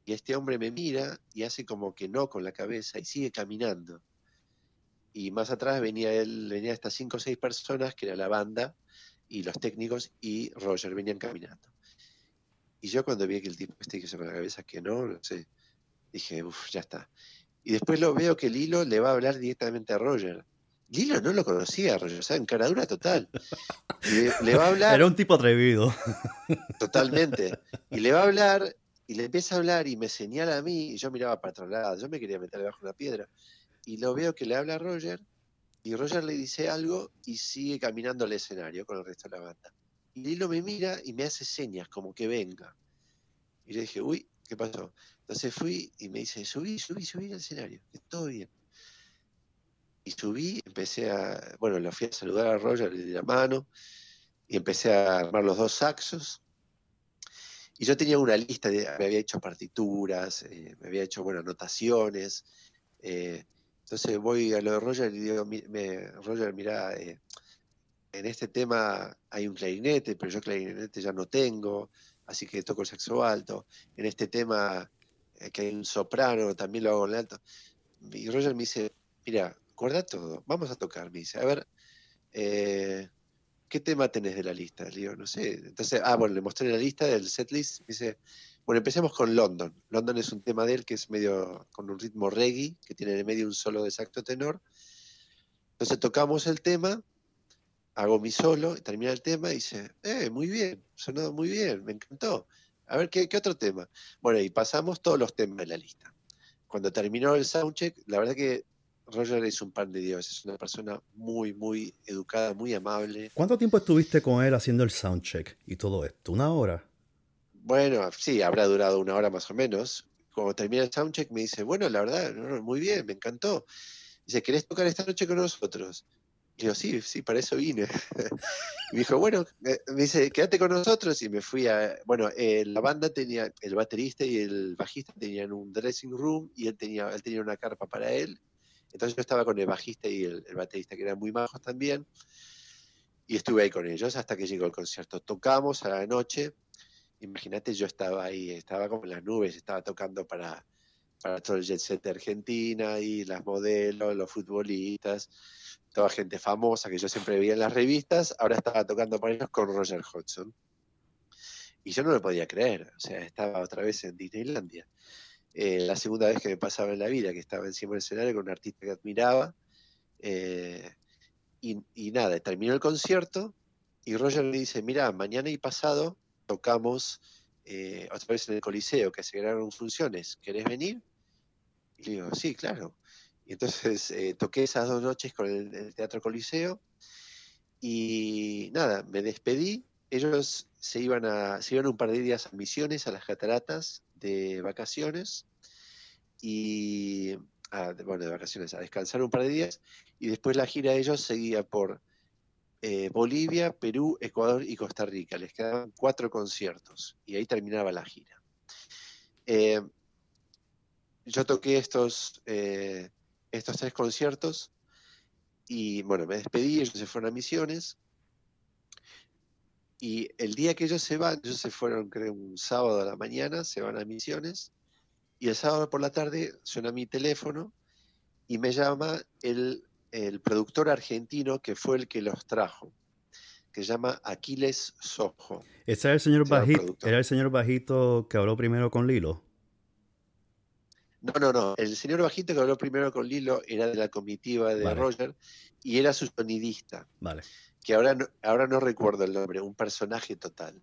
Speaker 2: y este hombre me mira y hace como que no con la cabeza y sigue caminando y más atrás venía él, venía estas cinco o seis personas, que era la banda y los técnicos, y Roger venían caminando. Y yo cuando vi que el tipo este que se con la cabeza que no, no sé, dije, uff, ya está. Y después lo veo que Lilo le va a hablar directamente a Roger. Lilo no lo conocía a Roger, o sea, encaradura total. le, va a hablar.
Speaker 1: Era un tipo atrevido.
Speaker 2: Totalmente. Y le va a hablar, y le empieza a hablar y me señala a mí, y yo miraba para otro lado, yo me quería meter debajo de una piedra y lo veo que le habla a Roger y Roger le dice algo y sigue caminando al escenario con el resto de la banda. Y Lilo me mira y me hace señas como que venga. Y le dije, uy, ¿qué pasó? Entonces fui y me dice, subí, subí, subí al escenario, que todo bien. Y subí, empecé a, bueno, le fui a saludar a Roger, di la mano y empecé a armar los dos saxos. Y yo tenía una lista, de, me había hecho partituras, eh, me había hecho, bueno, anotaciones. Eh, entonces voy a lo de Roger y digo, me, Roger, mira, eh, en este tema hay un clarinete, pero yo clarinete ya no tengo, así que toco el saxo alto. En este tema eh, que hay un soprano, también lo hago en alto. Y Roger me dice, mira, guarda todo, vamos a tocar. Me dice, a ver, eh, ¿qué tema tenés de la lista? Le digo, no sé. Entonces, ah, bueno, le mostré la lista del setlist. Me dice, bueno, empecemos con London. London es un tema de él que es medio con un ritmo reggae, que tiene en medio un solo de saxo tenor. Entonces tocamos el tema, hago mi solo, termina el tema y dice, eh, muy bien, sonó muy bien, me encantó. A ver, ¿qué, otro tema? Bueno, y pasamos todos los temas de la lista. Cuando terminó el soundcheck, la verdad que Roger es un pan de Dios, es una persona muy, muy educada, muy amable.
Speaker 1: ¿Cuánto tiempo estuviste con él haciendo el soundcheck y todo esto? ¿Una hora?
Speaker 2: Bueno, sí, habrá durado una hora más o menos. Cuando termina el soundcheck me dice, bueno, la verdad, muy bien, me encantó. Dice, ¿querés tocar esta noche con nosotros? Y digo, sí, sí, para eso vine. y me dijo, bueno, me dice, quédate con nosotros. Y me fui a, bueno, eh, la banda tenía, el baterista y el bajista tenían un dressing room y él tenía, él tenía una carpa para él. Entonces yo estaba con el bajista y el, el baterista, que eran muy majos también. Y estuve ahí con ellos hasta que llegó el concierto. Tocamos a la noche imagínate, yo estaba ahí, estaba como en las nubes, estaba tocando para, para todo el jet set de Argentina y las modelos, los futbolistas, toda gente famosa que yo siempre veía en las revistas, ahora estaba tocando para ellos con Roger Hodgson. Y yo no lo podía creer, o sea, estaba otra vez en Disneylandia. Eh, la segunda vez que me pasaba en la vida, que estaba encima del escenario con un artista que admiraba. Eh, y, nada, terminó el concierto y Roger me dice, mira, mañana y pasado tocamos eh, otra vez en el Coliseo, que se funciones, ¿querés venir? Y le digo, sí, claro. Y entonces eh, toqué esas dos noches con el, Teatro Coliseo y nada, me despedí. Ellos se iban, a, se iban un par de días a misiones, a las cataratas de vacaciones y, bueno, de vacaciones, a descansar un par de días y después la gira de ellos seguía por eh, Bolivia, Perú, Ecuador y Costa Rica. Les quedaban cuatro conciertos y ahí terminaba la gira. Eh, yo toqué estos, estos tres conciertos y bueno, me despedí, ellos se fueron a misiones. Y el día que ellos se van, ellos se fueron, creo, un sábado a la mañana, se van a misiones. Y el sábado por la tarde suena mi teléfono y me llama el el productor argentino que fue el que los trajo, que se llama Aquiles Sojo.
Speaker 1: ¿Ese era el señor bajito, era el señor bajito que habló primero con Lilo?
Speaker 2: No, no, no. El señor bajito que habló primero con Lilo era de la comitiva de Roger y era su sonidista.
Speaker 1: Vale.
Speaker 2: Que ahora no, ahora no recuerdo el nombre, un personaje total.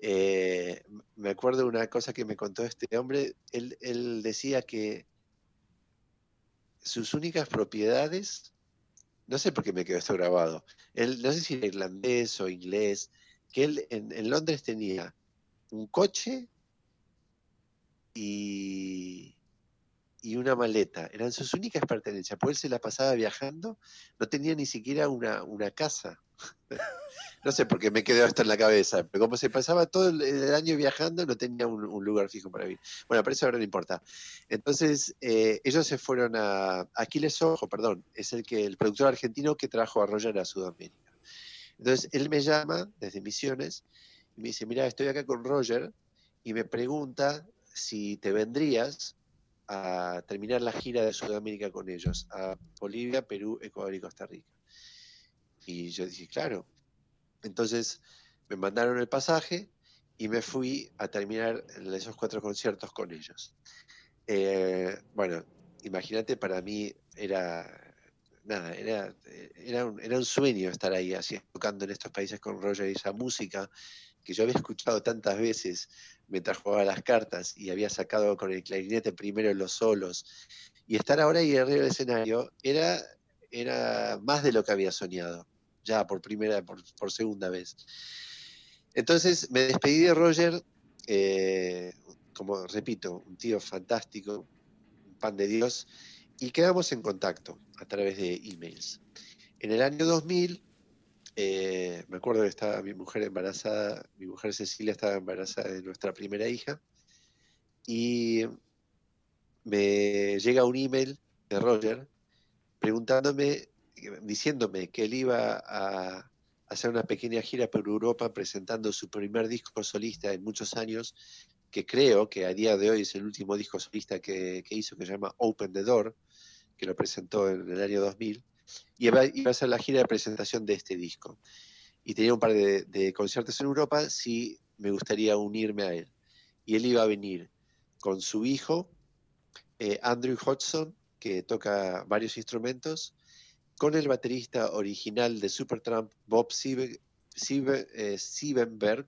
Speaker 2: Eh, me acuerdo de una cosa que me contó este hombre. Él, decía que sus únicas propiedades, no sé por qué me quedó esto grabado, él, no sé si era irlandés o inglés, que él en Londres tenía un coche y, y una maleta. Eran sus únicas pertenencias. Pues él se la pasaba viajando, no tenía ni siquiera una, una casa. no sé por qué me quedó esto en la cabeza, pero como se pasaba todo el, año viajando, no tenía un, lugar fijo para vivir. Bueno, pero eso ahora no importa. Entonces, eh, ellos se fueron a. Aquiles Ojo, perdón, es el, que, el productor argentino que trajo a Roger a Sudamérica. Entonces, él me llama desde Misiones y me dice: Mira, estoy acá con Roger y me pregunta si te vendrías a terminar la gira de Sudamérica con ellos, a Bolivia, Perú, Ecuador y Costa Rica. Y yo dije, claro. Entonces me mandaron el pasaje y me fui a terminar esos cuatro conciertos con ellos. Eh, bueno, imagínate, para mí era nada, era, era, un, era un sueño estar ahí así, tocando en estos países con Roger y esa música que yo había escuchado tantas veces mientras jugaba las cartas y había sacado con el clarinete primero los solos. Y estar ahora ahí arriba del escenario era, era más de lo que había soñado, ya por primera, por, por segunda vez. Entonces me despedí de Roger, eh, como repito, un tío fantástico, un pan de Dios, y quedamos en contacto a través de emails. En el año 2000 eh, me acuerdo que estaba mi mujer embarazada, mi mujer Cecilia estaba embarazada de nuestra primera hija, y me llega un email de Roger preguntándome, diciéndome que él iba a hacer una pequeña gira por Europa presentando su primer disco solista en muchos años, que creo que a día de hoy es el último disco solista que, que hizo, que se llama Open the Door, que lo presentó en el año 2000 y iba, a ser la gira de presentación de este disco. Y tenía un par de, conciertos en Europa, si me gustaría unirme a él. Y él iba a venir con su hijo, eh, Andrew Hodgson, que toca varios instrumentos, con el baterista original de Supertramp, Bob eh, Siebenberg,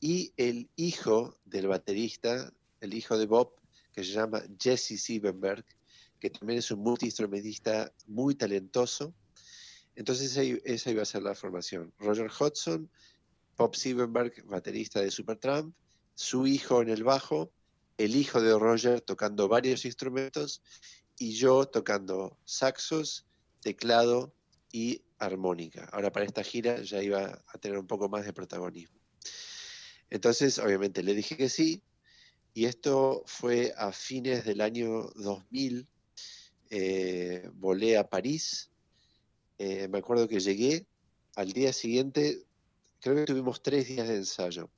Speaker 2: y el hijo del baterista, el hijo de Bob, que se llama Jesse Siebenberg, que también es un multiinstrumentista muy talentoso. Entonces esa, iba a ser la formación. Roger Hodgson, Bob Siebenberg, baterista de Supertramp, su hijo en el bajo, el hijo de Roger tocando varios instrumentos y yo tocando saxos, teclado y armónica. Ahora para esta gira ya iba a tener un poco más de protagonismo. Entonces, obviamente le dije que sí, y esto fue a fines del año 2000, eh, volé a París. Eh, me acuerdo que llegué al día siguiente, creo que tuvimos tres días de ensayo.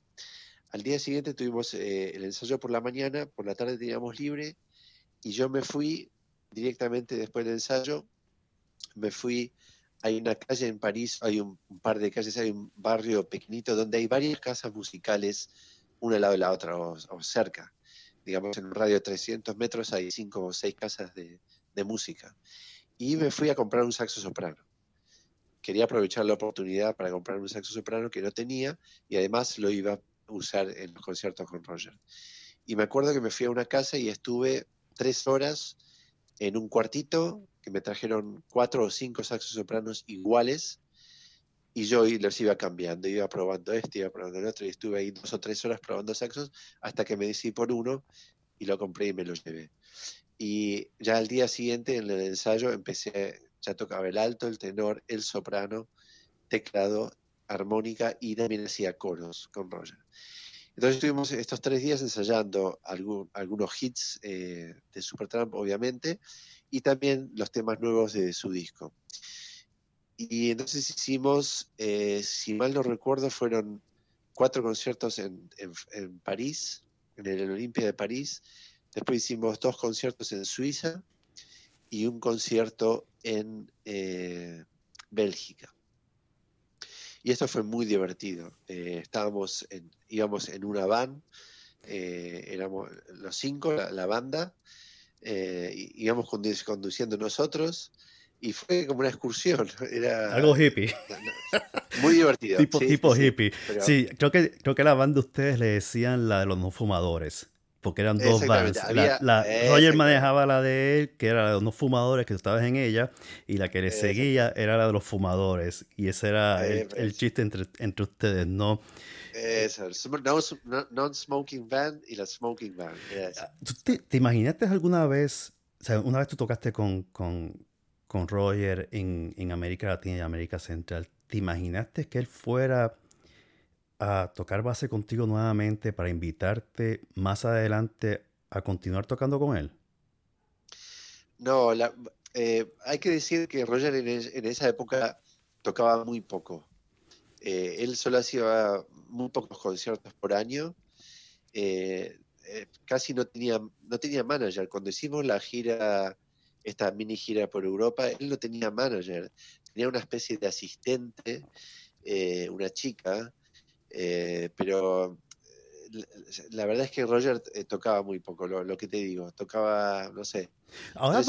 Speaker 2: Al día siguiente tuvimos eh, el ensayo por la mañana, por la tarde teníamos libre y yo me fui directamente después del ensayo, me fui, hay una calle en París, hay un, par de calles, hay un barrio pequeñito donde hay varias casas musicales, una al lado de la otra o, o cerca. Digamos, en un radio de 300 metros hay cinco o seis casas de, de música. Y me fui a comprar un saxo soprano. Quería aprovechar la oportunidad para comprar un saxo soprano que no tenía y además lo iba a usar en los conciertos con Roger. Y me acuerdo que me fui a una casa y estuve tres horas en un cuartito que me trajeron cuatro o cinco saxos sopranos iguales y yo los iba cambiando, iba probando este, iba probando el otro y estuve ahí dos o tres horas probando saxos hasta que me decidí por uno y lo compré y me lo llevé. Y ya al día siguiente en el ensayo empecé, ya tocaba el alto, el tenor, el soprano, teclado, armónica y también hacía coros con Roger. Entonces estuvimos estos tres días ensayando algunos hits eh, de Supertramp, obviamente, y también los temas nuevos de su disco. Y entonces hicimos, eh, si mal no recuerdo, fueron cuatro conciertos en, en París, en el Olimpia de París, Después hicimos dos conciertos en Suiza y un concierto en eh, Bélgica. Y esto fue muy divertido. Eh, estábamos en, íbamos en una van, éramos los cinco, la, banda, íbamos conduciendo nosotros y fue como una excursión. Era,
Speaker 1: Algo hippie.
Speaker 2: Muy divertido.
Speaker 1: tipo tipo hippie. Sí, creo, que, creo que la banda de ustedes le decían la de los no fumadores. Porque eran dos bands. Roger manejaba la de él, que era la de no fumadores, que tú estabas en ella, y la que le seguía era la de los fumadores. Y ese era el, chiste entre, entre ustedes, ¿no?
Speaker 2: Eso, non-smoking band y la smoking band. Ah,
Speaker 1: te, te, imaginaste alguna vez, o sea, una vez tú tocaste con, con, con Roger en, en América Latina y América Central, ¿te imaginaste que él fuera a tocar base contigo nuevamente para invitarte más adelante a continuar tocando con él?
Speaker 2: No, eh, hay que decir que Roger en, esa época tocaba muy poco. Eh, él solo hacía muy pocos conciertos por año. Eh, casi no tenía, no tenía manager. Cuando hicimos la gira, esta mini gira por Europa, él no tenía manager. Tenía una especie de asistente, una chica, eh, pero eh, la verdad es que Roger eh, tocaba muy poco, lo, que te digo, tocaba, no sé.
Speaker 1: Ahora,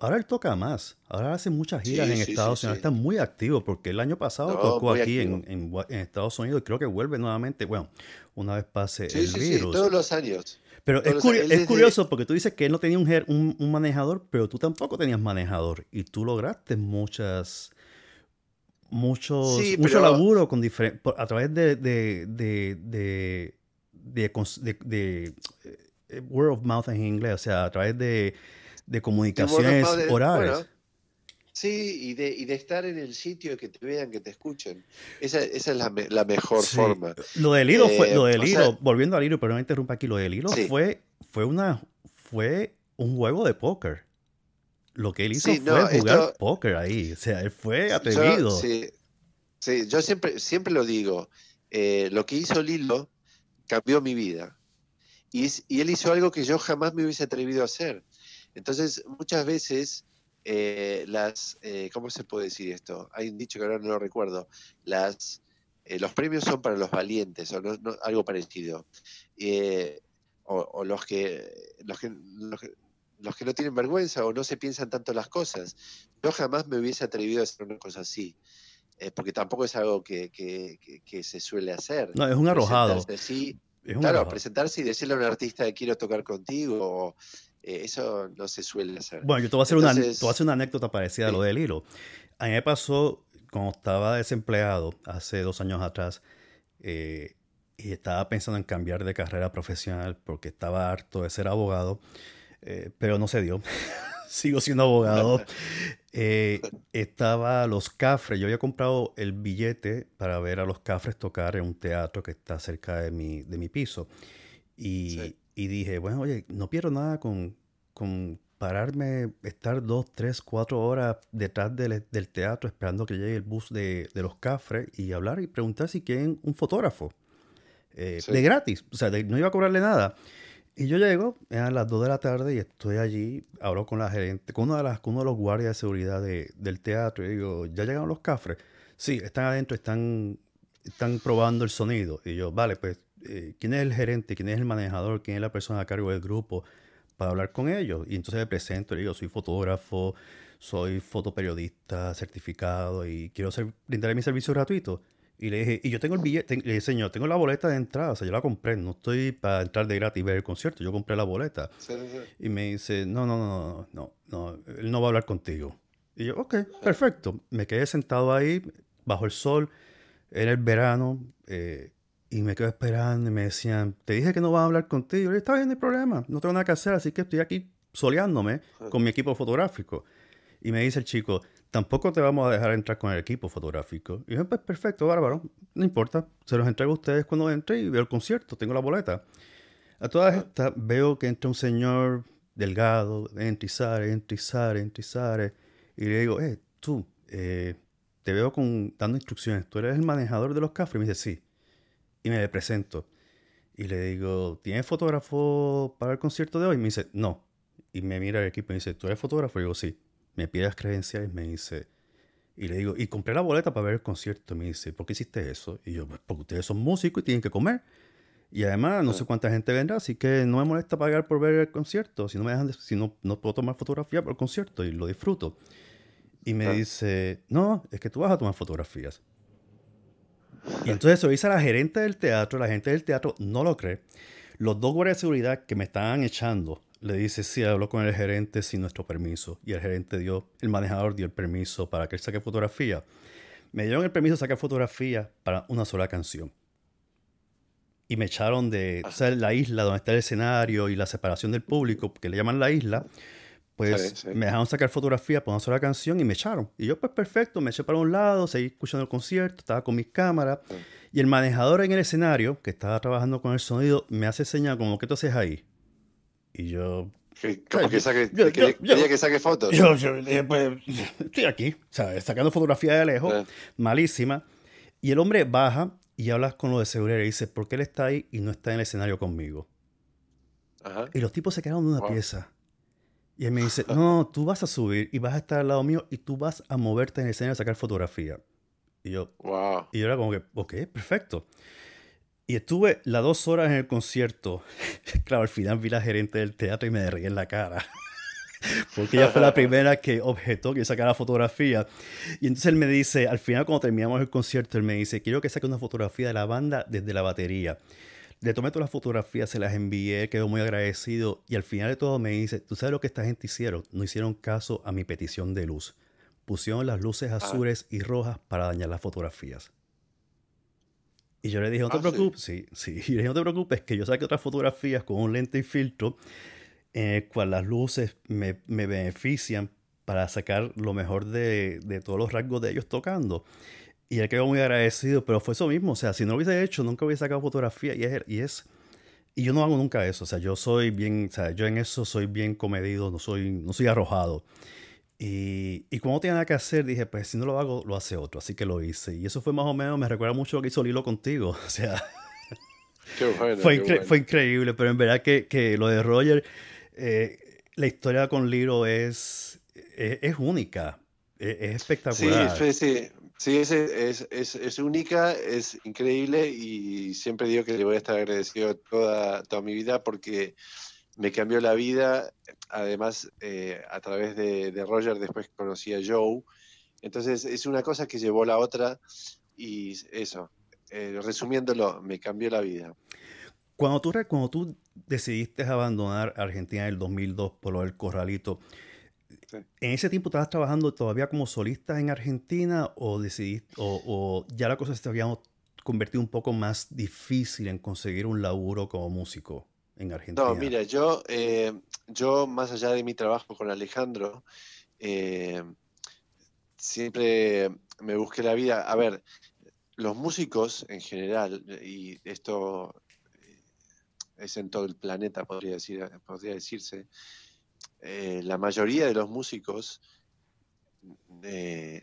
Speaker 1: ahora, él toca más, ahora hace muchas giras en Estados Unidos, está muy activo porque el año pasado tocó aquí en, en, Estados Unidos creo que vuelve nuevamente, bueno, una vez pase el virus.
Speaker 2: todos los años.
Speaker 1: Pero es, es curioso porque tú dices que él no tenía un, un, manejador, pero tú tampoco tenías manejador y tú lograste muchas muchos, mucho laburo con a través de, de, de, de, eh, word of mouth en inglés, o sea, a través de, comunicaciones orales.
Speaker 2: sí, y de, y de estar en el sitio, que te vean, que te escuchen. Esa, esa es la, la mejor forma.
Speaker 1: Lo del hilo fue, lo del hilo, volviendo al hilo, pero no interrumpa aquí, lo del hilo fue, fue una, fue un juego de póker lo que él hizo fue jugar póker ahí. O sea, él fue atrevido.
Speaker 2: sí, sí, yo siempre, siempre lo digo. Eh, lo que hizo Lilo cambió mi vida. Y, y, él hizo algo que yo jamás me hubiese atrevido a hacer. Entonces, muchas veces, eh, las, eh, ¿cómo se puede decir esto? Hay un dicho que ahora no lo recuerdo. Las, los premios son para los valientes, o no, algo parecido. O, los que, los que, los que los que no tienen vergüenza o no se piensan tanto las cosas. Yo jamás me hubiese atrevido a hacer una cosa así, eh, porque tampoco es algo que, se suele hacer.
Speaker 1: No, es un arrojado.
Speaker 2: Sí, claro, presentarse y decirle a un artista que quiero tocar contigo, eh, eso no se suele hacer.
Speaker 1: Bueno, yo te voy a hacer, una, una anécdota parecida a lo del hilo. A mí me pasó cuando estaba desempleado hace dos años atrás. Eh, y estaba pensando en cambiar de carrera profesional porque estaba harto de ser abogado. Eh, pero no se dio. Sigo siendo abogado. Eh, estaba los Cafres. Yo había comprado el billete para ver a los Cafres tocar en un teatro que está cerca de mi, de mi piso. Y, y dije, bueno, oye, no pierdo nada con, con pararme, estar dos, tres, cuatro horas detrás del, del teatro esperando que llegue el bus de, de, los Cafres y hablar y preguntar si quieren un fotógrafo. Eh, de gratis. O sea, no iba a cobrarle nada. Y yo llego, a las 2 de la tarde y estoy allí, hablo con la gerente, con, de uno de los guardias de seguridad del teatro y digo, ¿ya llegaron los cafres? Sí, están adentro, están, están probando el sonido. Y yo, vale, pues, eh, ¿quién es el gerente? ¿Quién es el manejador? ¿Quién es la persona a cargo del grupo? Para hablar con ellos. Y entonces me presento, y digo, soy fotógrafo, soy fotoperiodista certificado y quiero ser, brindarle mi servicio gratuito. Y le dije, y yo tengo el billete, le dije, señor, tengo la boleta de entrada, o sea, yo la compré, no estoy para entrar de gratis y ver el concierto, yo compré la boleta. Y me dice, no, no, no, no, no, él no va a hablar contigo. Y yo, ok, perfecto. Me quedé sentado ahí, bajo el sol, era el verano, eh, y me quedé esperando y me decían, te dije que no va a hablar contigo. Y yo, está bien, no hay problema, no tengo nada que hacer, así que estoy aquí soleándome con mi equipo fotográfico. Y me dice el chico, tampoco te vamos a dejar entrar con el equipo fotográfico. Y yo, pues perfecto, bárbaro, no importa, se los entrego a ustedes cuando entre y veo el concierto, tengo la boleta. A todas estas veo que entra un señor delgado, entra y sale, entra y sale, le digo, eh, tú, eh, te veo con, dando instrucciones, tú eres el manejador de los cafés, y me dice, sí, y me le presento. Y le digo, ¿tienes fotógrafo para el concierto de hoy? Y me dice, no. y me mira el equipo y me dice, ¿tú eres fotógrafo? Y digo, sí. Me pide las credenciales me dice, y le digo, y compré la boleta para ver el concierto. Me dice, ¿por qué hiciste eso? Y yo, pues porque ustedes son músicos y tienen que comer. Y además, no sé cuánta gente vendrá, así que no me molesta pagar por ver el concierto. Si no me dejan, si no, no puedo tomar fotografía por el concierto y lo disfruto. Y me dice, no, es que tú vas a tomar fotografías. Y entonces se lo dice a la gerente del teatro, la gente del teatro no lo cree. Los dos guardias de seguridad que me estaban echando le dice, sí, habló con el gerente sin nuestro permiso. Y el gerente dio, el manejador dio el permiso para que él saque fotografía. Me dieron el permiso de sacar fotografía para una sola canción. Y me echaron de o la isla donde está el escenario y la separación del público, que le llaman la isla. Pues me dejaron sacar fotografía para una sola canción y me echaron. Y yo, pues perfecto, me eché para un lado, seguí escuchando el concierto, estaba con mis cámaras. Y el manejador en el escenario, que estaba trabajando con el sonido, me hace señal como, ¿qué tú haces ahí? Y yo...
Speaker 2: Como que saque, quería que saque fotos.
Speaker 1: Yo, yo pues, estoy aquí, sacando fotografía de lejos, malísima. Y el hombre baja y habla con lo de seguridad y dice, ¿por qué él está ahí y no está en el escenario conmigo? Y los tipos se quedaron en una pieza. Y él me dice, no, tú vas a subir y vas a estar al lado mío y tú vas a moverte en el escenario a sacar fotografía. Y yo,
Speaker 2: wow.
Speaker 1: y yo era como que, ok, perfecto. Y estuve las dos horas en el concierto. claro, al final vi la gerente del teatro y me derreí en la cara. Porque ella fue la primera que objetó que sacara fotografía. Y entonces él me dice, al final cuando terminamos el concierto, él me dice, quiero que saque una fotografía de la banda desde la batería. Le tomé todas las fotografías, se las envié, quedó muy agradecido. Y al final de todo me dice, ¿tú sabes lo que esta gente hicieron? No hicieron caso a mi petición de luz. Pusieron las luces ah. azules y rojas para dañar las fotografías. Y yo le dije, no te ah, preocupes, sí, sí, Y le dije, no te preocupes, que yo saque otras fotografías con un lente y filtro en el cual las luces me, me benefician para sacar lo mejor de, de, todos los rasgos de ellos tocando. Y él quedó muy agradecido, pero fue eso mismo. O sea, si no lo hubiese hecho, nunca hubiese sacado fotografía. Y es, y es. Y yo no hago nunca eso. O sea, yo soy bien. O sea, yo en eso soy bien comedido, no soy, no soy arrojado. Y, y como no tenía nada que hacer, dije, pues si no lo hago, lo hace otro. Así que lo hice. Y eso fue más o menos, me recuerda mucho lo que hizo Lilo contigo. O sea, fue, fue increíble. Pero en verdad que, que lo de Roger, eh, la historia con Lilo es, es, única. Es, espectacular.
Speaker 2: Sí, sí, sí. es, es, es, única, es increíble y siempre digo que le voy a estar agradecido toda, toda mi vida porque me cambió la vida. Además, eh, a través de, Roger después conocí a Joe. Entonces es una cosa que llevó la otra y eso, eh, resumiéndolo, me cambió la vida.
Speaker 1: Cuando tú, cuando tú decidiste abandonar Argentina en el 2002 por lo del corralito, ¿en ese tiempo estabas trabajando todavía como solista en Argentina o, decidiste, o, ya la cosa se había convertido un poco más difícil en conseguir un laburo como músico? En Argentina?
Speaker 2: No, mira, yo, eh, yo más allá de mi trabajo con Alejandro, eh, siempre me busqué la vida. A ver, los músicos en general, y esto eh, es en todo el planeta, podría, decir, podría decirse, la mayoría de los músicos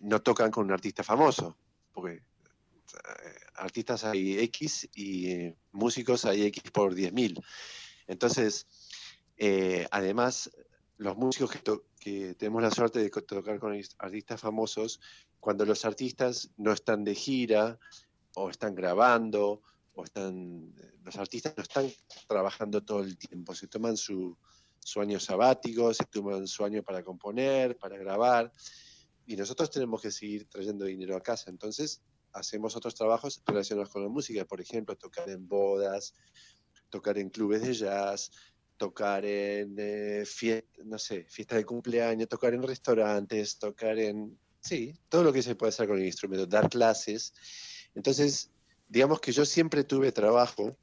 Speaker 2: no tocan con un artista famoso, porque artistas hay X y músicos hay X por 10.000. Entonces, eh, además, los músicos que, tenemos la suerte de tocar con artistas famosos, cuando los artistas no están de gira o están grabando o están, los artistas no están trabajando todo el tiempo, se toman su, su año sabático, se toman su año para componer, para grabar, y nosotros tenemos que seguir trayendo dinero a casa. Entonces, hacemos otros trabajos relacionados con la música, por ejemplo, tocar en bodas, tocar en clubes de jazz, tocar en eh, fiesta, de cumpleaños, tocar en restaurantes, tocar en, sí, todo lo que se puede hacer con el instrumento, dar clases. Entonces, digamos que yo siempre tuve trabajo,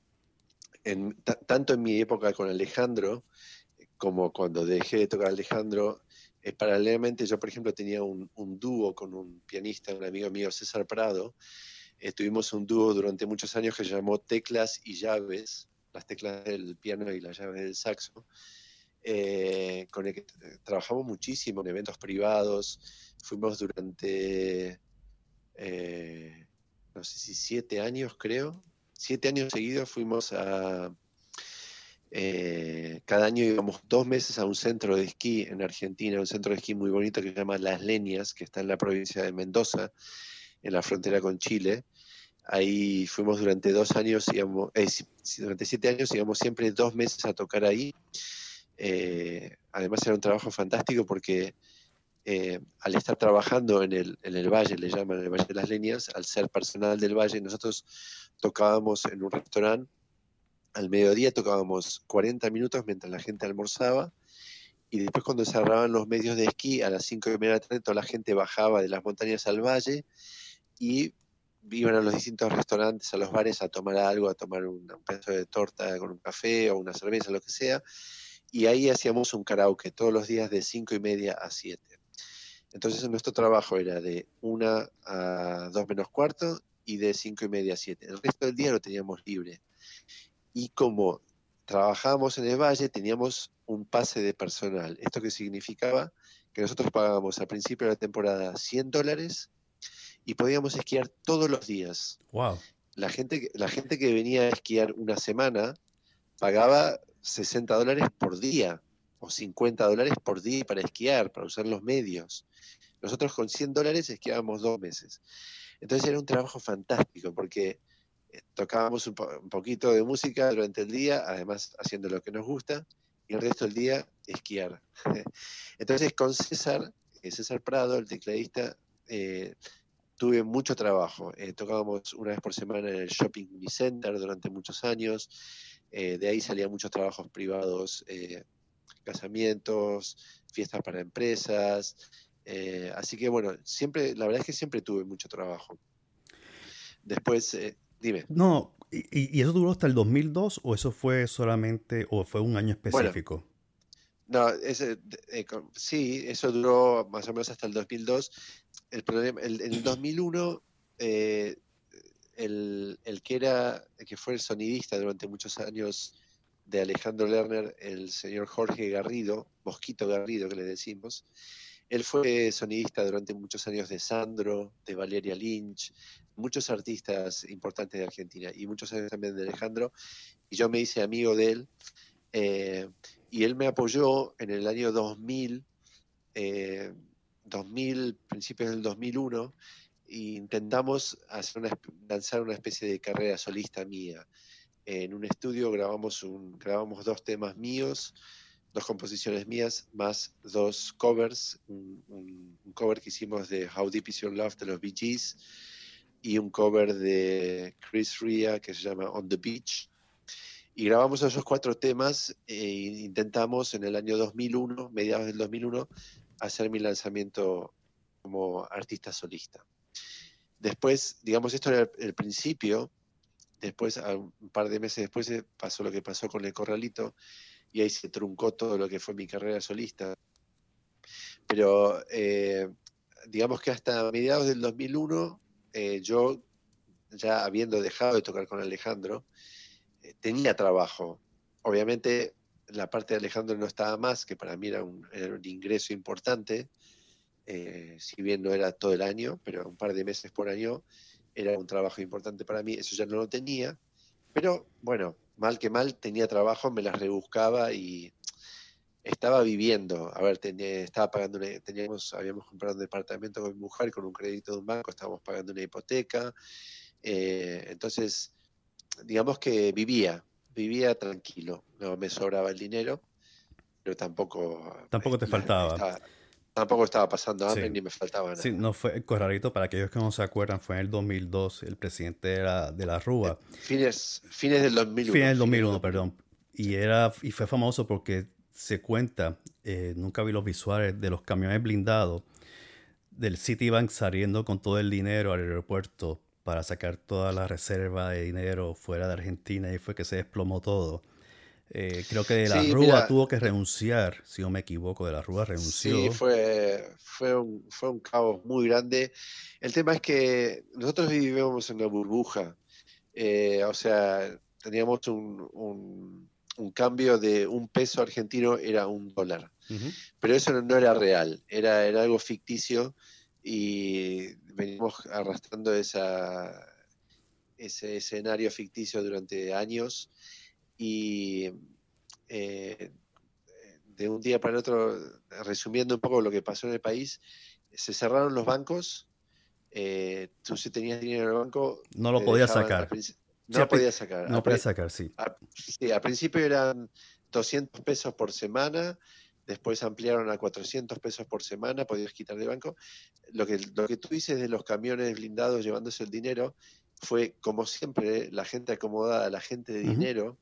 Speaker 2: en, tanto en mi época con Alejandro, como cuando dejé de tocar Alejandro, eh, paralelamente yo, por ejemplo, tenía un, un, dúo con un pianista, un amigo mío, César Prado. Eh, tuvimos un dúo durante muchos años que se llamó Teclas y Llaves, las teclas del piano y la llave del saxo, eh, con el que trabajamos muchísimo en eventos privados. Fuimos durante, eh, no sé si siete años creo, siete años seguidos fuimos a, Eh, cada año íbamos dos meses a un centro de esquí en Argentina, un centro de esquí muy bonito que se llama Las Leñas, que está en la provincia de Mendoza, en la frontera con Chile. Ahí fuimos durante dos años, íbamos, eh, durante siete años íbamos siempre dos meses a tocar ahí. Eh, además era un trabajo fantástico porque al estar trabajando en el, en el valle, le llaman el Valle de las Leñas, al ser personal del valle, nosotros tocábamos en un restaurante al mediodía tocábamos 40 minutos mientras la gente almorzaba y después cuando cerraban los medios de esquí a las 5 y media de la tarde toda la gente bajaba de las montañas al valle y iban a los distintos restaurantes, a los bares a tomar algo, a tomar un, pedazo de torta con un café o una cerveza, lo que sea. Y ahí hacíamos un karaoke todos los días de 5 y media a 7. Entonces nuestro trabajo era de 1 a 2 menos cuarto y de 5 y media a 7. El resto del día lo teníamos libre y como trabajábamos en el valle teníamos un pase de personal. ¿Esto que significaba? Que nosotros pagábamos al principio de la temporada 100 dólares y podíamos esquiar todos los días.
Speaker 1: Wow.
Speaker 2: La gente, la gente que venía a esquiar una semana pagaba 60 dólares por día o 50 dólares por día para esquiar, para usar los medios. Nosotros con 100 dólares esquiábamos dos meses. Entonces era un trabajo fantástico porque tocábamos un, poquito de música durante el día, además haciendo lo que nos gusta, y el resto del día esquiar. Entonces con César, eh, César Prado, el tecladista, eh, tuve mucho trabajo. Eh, tocábamos una vez por semana en el Shopping Center durante muchos años. de ahí salían muchos trabajos privados, casamientos, fiestas para empresas. así que bueno, siempre, la verdad es que siempre tuve mucho trabajo. Después, Dime.
Speaker 1: No, ¿y, eso duró hasta el 2002 o eso fue solamente, o fue un año específico?
Speaker 2: no, ese, eh, sí, eso duró más o menos hasta el 2002. El problema, en el 2001, eh, el, que era, el que fue el sonidista durante muchos años de Alejandro Lerner, el señor Jorge Garrido, Mosquito Garrido que le decimos, él fue sonidista durante muchos años de Sandro, de Valeria Lynch, muchos artistas importantes de Argentina y muchos años también de Alejandro. Y yo me hice amigo de él. Eh, y él me apoyó en el año 2000, 2000, eh, principios del 2001, e intentamos hacer lanzar una especie de carrera solista mía. En un estudio grabamos, un, grabamos dos temas míos, dos composiciones mías, más dos covers, un, cover que hicimos de How Deep Is Your Love de los Bee Gees y un cover de Chris Ria que se llama On the Beach. Y grabamos esos cuatro temas e intentamos en el año 2001, mediados del 2001, hacer mi lanzamiento como artista solista. Después, digamos, esto era el principio, después, un par de meses después, eh, pasó lo que pasó con el corralito, y ahí se truncó todo lo que fue mi carrera solista. Pero eh, digamos que hasta mediados del 2001, eh, yo, ya habiendo dejado de tocar con Alejandro, tenía trabajo. Obviamente la parte de Alejandro no estaba más, que para mí era un, ingreso importante, si bien no era todo el año, pero un par de meses por año era un trabajo importante para mí, eso ya no lo tenía. Pero bueno, mal que mal tenía trabajo, me las rebuscaba y estaba viviendo. A ver, estaba pagando teníamos, habíamos comprado un departamento con mi mujer con un crédito de un banco, estábamos pagando una hipoteca. Eh, entonces, digamos que vivía, vivía tranquilo. No me sobraba el dinero, pero tampoco.
Speaker 1: Tampoco te faltaba.
Speaker 2: Tampoco estaba pasando hambre ni me faltaba nada.
Speaker 1: Sí, no fue corralito, para aquellos que no se acuerdan, fue en el 2002, el presidente de la, de la Rúa.
Speaker 2: Fines, fines del 2001.
Speaker 1: Fines del 2001, perdón. Y, era, y fue famoso porque se cuenta, eh, nunca vi los visuales, de los camiones blindados del Citibank saliendo con todo el dinero al aeropuerto para sacar toda la reserva de dinero fuera de Argentina y fue que se desplomó todo. Eh, creo que de la Rúa tuvo que renunciar, si no me equivoco, de la Rúa renunció.
Speaker 2: Sí, fue, fue, un, fue un caos muy grande. El tema es que nosotros vivíamos en una burbuja, eh, o sea, teníamos un, un, cambio de un peso argentino era un dólar, pero eso no, era real, era, era algo ficticio y venimos arrastrando esa, ese escenario ficticio durante años y eh, de un día para el otro, resumiendo un poco lo que pasó en el país, se cerraron los bancos. Eh, tú si tenías dinero en el banco...
Speaker 1: No lo podías sacar.
Speaker 2: No podías sacar.
Speaker 1: No podías sacar, sí.
Speaker 2: sí, al principio eran 200 pesos por semana, después ampliaron a 400 pesos por semana, podías quitar de banco. Lo que, lo que tú dices de los camiones blindados llevándose el dinero fue, como siempre, la gente acomodada, la gente de dinero,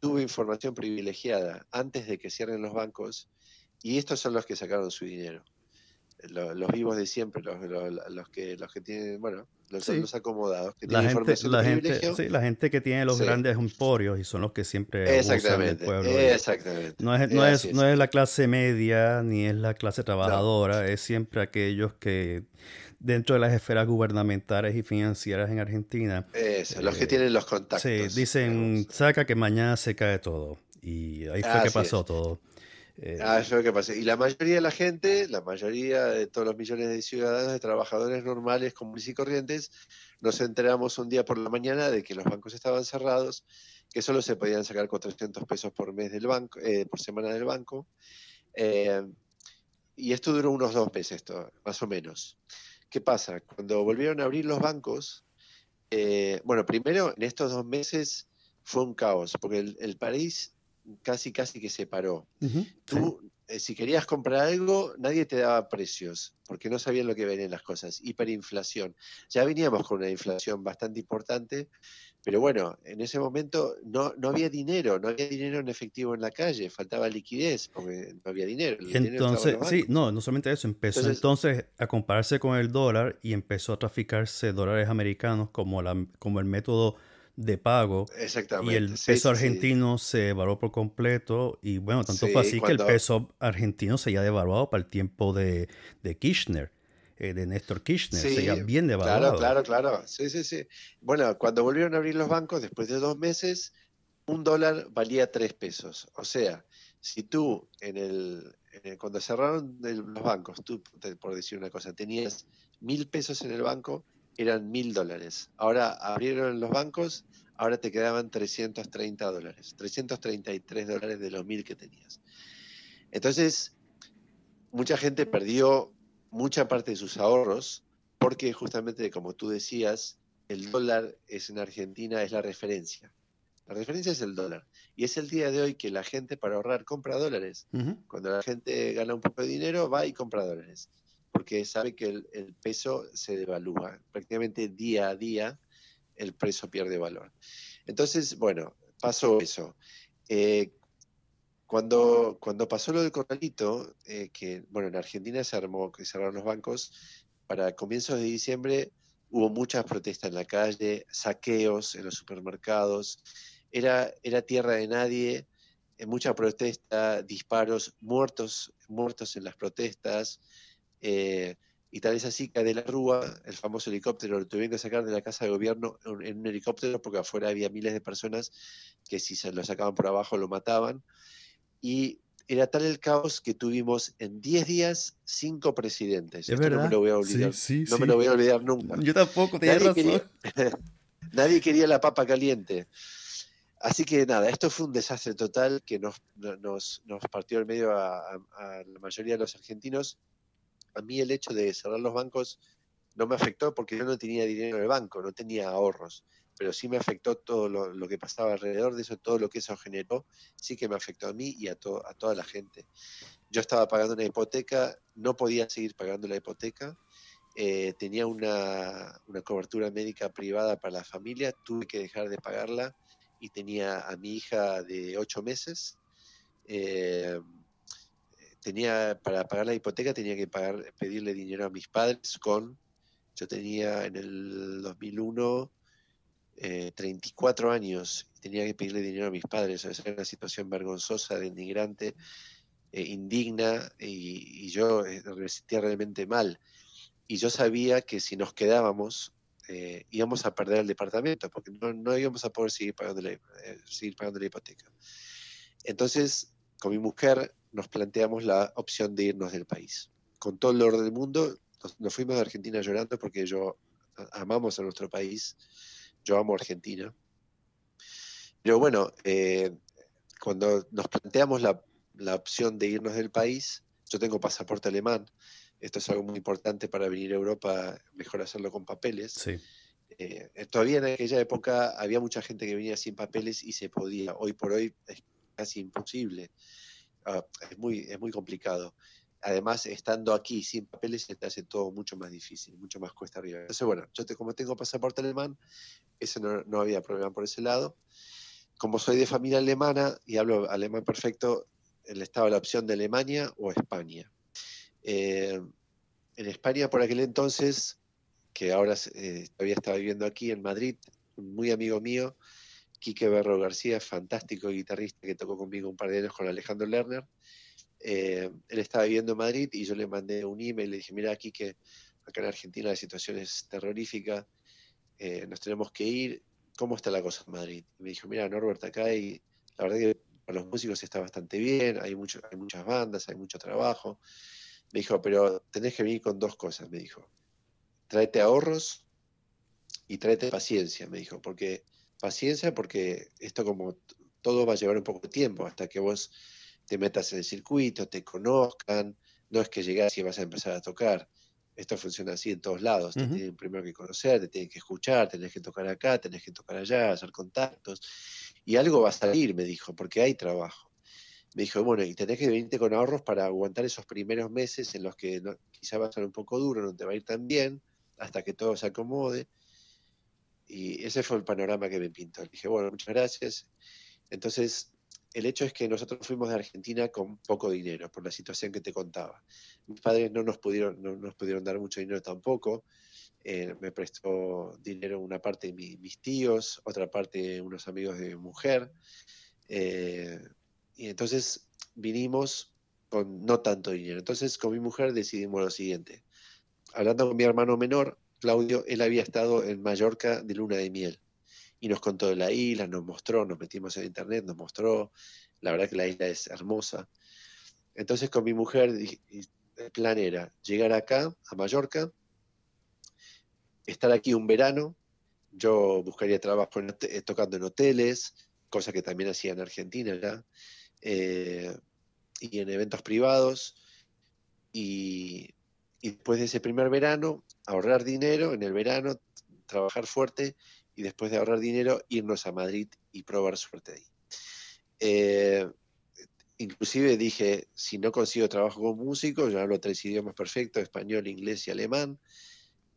Speaker 2: tuvo información privilegiada antes de que cierren los bancos y estos son los que sacaron su dinero los, vivos de siempre, los, los, que, los que tienen, bueno, los, acomodados, que
Speaker 1: la gente, la gente, sí, la gente que tiene los grandes emporios y son los que siempre
Speaker 2: exactamente,
Speaker 1: usan el pueblo.
Speaker 2: Exactamente.
Speaker 1: No es, no, es, no es la clase media ni es la clase trabajadora, es siempre aquellos que dentro de las esferas gubernamentales y financieras en Argentina.
Speaker 2: Eso, los que eh, tienen los contactos.
Speaker 1: Sí, dicen, saca que mañana se cae todo. Y ahí fue que pasó todo.
Speaker 2: Eh, ah, eso es lo que pasa. Y la mayoría de la gente, la mayoría de todos los millones de ciudadanos, de trabajadores normales, comunes y corrientes, nos enteramos un día por la mañana de que los bancos estaban cerrados, que solo se podían sacar 400 pesos por mes del banco, eh, por semana del banco. Eh, y esto duró unos dos meses, esto, más o menos. ¿Qué pasa? Cuando volvieron a abrir los bancos, bueno, primero en estos dos meses fue un caos, porque el, el país casi casi que se paró. Tú, eh, si querías comprar algo, nadie te daba precios, porque no sabían lo que venían las cosas. Hiperinflación. Ya veníamos con una inflación bastante importante, pero bueno, en ese momento no, no había dinero, no había dinero en efectivo en la calle, faltaba liquidez, porque no había dinero.
Speaker 1: entonces, sí, no, no solamente eso, empezó entonces, a compararse con el dólar y empezó a traficarse dólares americanos como, la, como el método de pago.
Speaker 2: Exactamente.
Speaker 1: Y el peso argentino se devaluó por completo. Y bueno, tanto fue así que el peso argentino se había devaluado para el tiempo de, Kirchner. Eh, de Néstor Kirchner, se había bien devaluado.
Speaker 2: Claro, claro, claro. Sí, sí, sí. Bueno, cuando volvieron a abrir los bancos, después de dos meses, un dólar valía tres pesos. O sea, si tú en el, cuando cerraron los bancos, tú, por decir una cosa, tenías mil pesos en el banco, eran mil dólares. Ahora abrieron los bancos, ahora te quedaban 330 dólares, 333 dólares de los mil que tenías. Entonces, mucha gente perdió mucha parte de sus ahorros porque justamente, como tú decías, el dólar es en Argentina es la referencia. La referencia es el dólar. Y es el día de hoy que la gente para ahorrar compra dólares. Cuando la gente gana un poco de dinero, va y compra dólares porque sabe que el, peso se devalúa. Prácticamente día a día el peso pierde valor. Entonces, bueno, pasó eso. Eh, cuando, cuando pasó lo del corralito, eh, que bueno, en Argentina se armó, que cerraron los bancos, para comienzos de diciembre hubo muchas protestas en la calle, saqueos en los supermercados, era, era tierra de nadie, eh, mucha protesta, disparos, muertos, muertos en las protestas, eh, y tal vez así que de la Rúa, el famoso helicóptero, lo tuvieron que sacar de la casa de gobierno en un helicóptero porque afuera había miles de personas que si se lo sacaban por abajo lo mataban. Y era tal el caos que tuvimos en 10 días cinco presidentes.
Speaker 1: Es verdad.
Speaker 2: No me lo voy a olvidar. no me lo voy a olvidar nunca.
Speaker 1: Yo tampoco, tenía nadie.
Speaker 2: Quería, nadie quería la papa caliente. Así que nada, esto fue un desastre total que nos, nos, nos partió el medio a, a la mayoría de los argentinos a mí el hecho de cerrar los bancos no me afectó porque yo no tenía dinero en el banco, no tenía ahorros, pero sí me afectó todo lo, que pasaba alrededor de eso, todo lo que eso generó, sí que me afectó a mí y a, a toda la gente. Yo estaba pagando una hipoteca, no podía seguir pagando la hipoteca, eh, tenía una, cobertura médica privada para la familia, tuve que dejar de pagarla y tenía a mi hija de ocho meses. Eh, tenía para pagar la hipoteca tenía que pagar pedirle dinero a mis padres con yo tenía en el 2001 34 eh, años y tenía que pedirle dinero a mis padres esa era una situación vergonzosa denigrante eh, indigna y, yo eh, me sentía realmente mal. Y yo sabía que si nos quedábamos íbamos a perder el departamento porque no, no íbamos a poder seguir pagando la, seguir pagando la hipoteca. Entonces con mi mujer nos planteamos la opción de irnos del país. Con todo el orden del mundo, nos, fuimos de Argentina llorando porque yo amamos a nuestro país, yo amo Argentina. Pero bueno, eh, cuando nos planteamos la, la opción de irnos del país, yo tengo pasaporte alemán, esto es algo muy importante para venir a Europa, mejor hacerlo con papeles.
Speaker 1: Sí.
Speaker 2: Eh, todavía en aquella época había mucha gente que venía sin papeles y se podía. Hoy por hoy es casi imposible. Ah, es, muy, es muy complicado. Además, estando aquí sin papeles se te hace todo mucho más difícil, mucho más cuesta arriba. Entonces, bueno, yo te, como tengo pasaporte alemán, eso no, no había problema por ese lado. Como soy de familia alemana y hablo alemán perfecto, le estaba la opción de Alemania o España. Eh, en España por aquel entonces, que ahora eh, todavía estaba viviendo aquí en Madrid, un muy amigo mío, Quique Berro García, fantástico guitarrista que tocó conmigo un par de años con Alejandro Lerner. Eh, él estaba viviendo en Madrid y yo le mandé un email, le dije, mira, Quique, acá en Argentina la situación es terrorífica, nos tenemos que ir, ¿cómo está la cosa en Madrid? Y me dijo, mira, Norbert, acá hay, la verdad que para los músicos está bastante bien, hay, hay muchas bandas, hay mucho trabajo. Me dijo, pero tenés que venir con dos cosas, me dijo. Tráete ahorros y tráete paciencia, me dijo, porque paciencia porque esto como todo va a llevar un poco de tiempo hasta que vos te metas en el circuito, te conozcan, no es que llegas y vas a empezar a tocar. Esto funciona así en todos lados. Te tienen primero que conocer, te tienen que escuchar, tenés que tocar acá, tenés que tocar allá, hacer contactos. Y algo va a salir, me dijo, porque hay trabajo me dijo, bueno, y tenés que venirte con ahorros para aguantar esos primeros meses en los que quizá va a ser un poco duro, no te va a ir tan bien, hasta que todo se acomode. Y ese fue el panorama que me pintó. Dije, bueno, muchas gracias. Entonces, el hecho es que nosotros fuimos de Argentina con poco dinero, por la situación que te contaba. Mis padres no nos pudieron, no nos pudieron dar mucho dinero tampoco. Eh, me prestó dinero una parte de mis tíos, otra parte unos amigos de mi mujer. Eh, y entonces vinimos con no tanto dinero. Entonces con mi mujer decidimos lo siguiente. Hablando con mi hermano menor, Claudio, él había estado en Mallorca de luna de miel y nos contó de la isla, nos mostró, nos metimos en internet, nos mostró, la verdad que la isla es hermosa. Entonces con mi mujer el plan era llegar acá, a Mallorca, estar aquí un verano, yo buscaría trabajo tocando en hoteles, cosa que también hacía en Argentina eh, y en eventos privados. Y, después de ese primer verano, ahorrar dinero en el verano, trabajar fuerte y después de ahorrar dinero, irnos a Madrid y probar suerte ahí. Eh, inclusive dije, si no consigo trabajo como músico, yo hablo tres idiomas perfectos, español, inglés y alemán,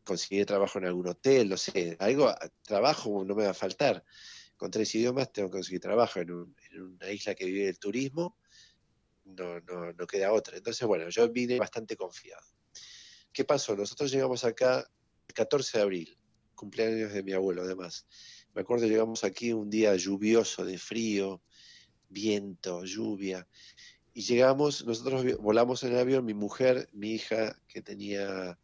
Speaker 2: conseguiré trabajo en algún hotel, no sé, algo, trabajo no me va a faltar con tres idiomas tengo que conseguir trabajo en, una isla que vive el turismo, no, no, no queda otra. Entonces, bueno, yo vine bastante confiado. ¿Qué pasó? Nosotros llegamos acá el 14 de abril, cumpleaños de mi abuelo además. Me acuerdo, llegamos aquí un día lluvioso, de frío, viento, lluvia. Y llegamos, nosotros volamos en el avión, mi mujer, mi hija, que tenía,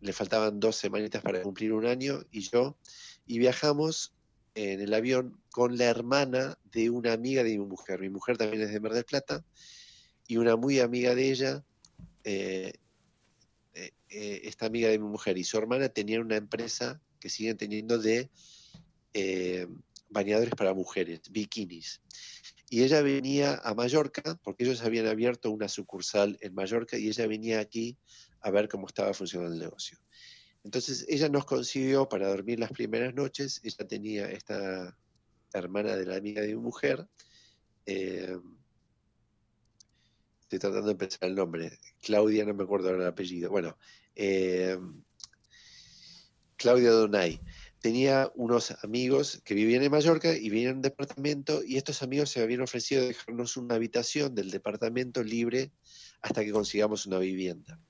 Speaker 2: le faltaban dos semanitas para cumplir un año, y yo, y viajamos en el avión con la hermana de una amiga de mi mujer. Mi mujer también es de Mar del Plata y una muy amiga de ella, eh, eh, eh, esta amiga de mi mujer y su hermana tenían una empresa que siguen teniendo de bañadores para mujeres, bikinis. Y ella venía a Mallorca, porque ellos habían abierto una sucursal en Mallorca y ella venía aquí a ver cómo estaba funcionando el negocio. Entonces ella nos consiguió para dormir las primeras noches, ella tenía esta hermana de la amiga de mi mujer, eh, estoy tratando de pensar el nombre, Claudia, no me acuerdo el apellido, bueno, eh, Claudia Donay. Tenía unos amigos que vivían en Mallorca y vivían en un departamento y estos amigos se habían ofrecido dejarnos una habitación del departamento libre hasta que consigamos una vivienda.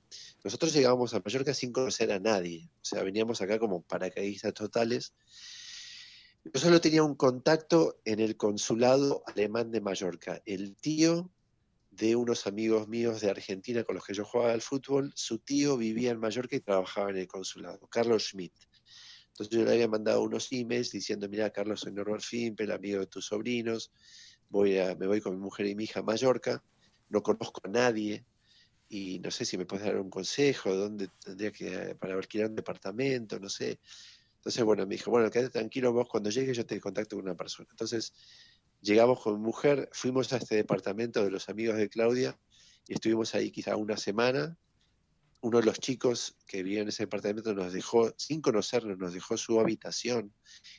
Speaker 2: Nosotros llegábamos a Mallorca sin conocer a nadie, o sea, veníamos acá como paracaidistas totales. Yo solo tenía un contacto en el consulado alemán de Mallorca. El tío de unos amigos míos de Argentina con los que yo jugaba al fútbol, su tío vivía en Mallorca y trabajaba en el consulado, Carlos Schmidt. Entonces yo le había mandado unos emails diciendo, mira, Carlos, soy Norbert Fimpel, amigo de tus sobrinos, voy a, me voy con mi mujer y mi hija a Mallorca, no conozco a nadie, y no sé si me puedes dar un consejo, dónde tendría que, para alquilar un departamento, no sé. Entonces, bueno, me dijo, bueno, quédate tranquilo vos, cuando llegue yo te contacto con una persona. Entonces, llegamos con mujer, fuimos a este departamento de los amigos de Claudia y estuvimos ahí quizá una semana. Uno de los chicos que vivía en ese departamento nos dejó, sin conocernos, nos dejó su habitación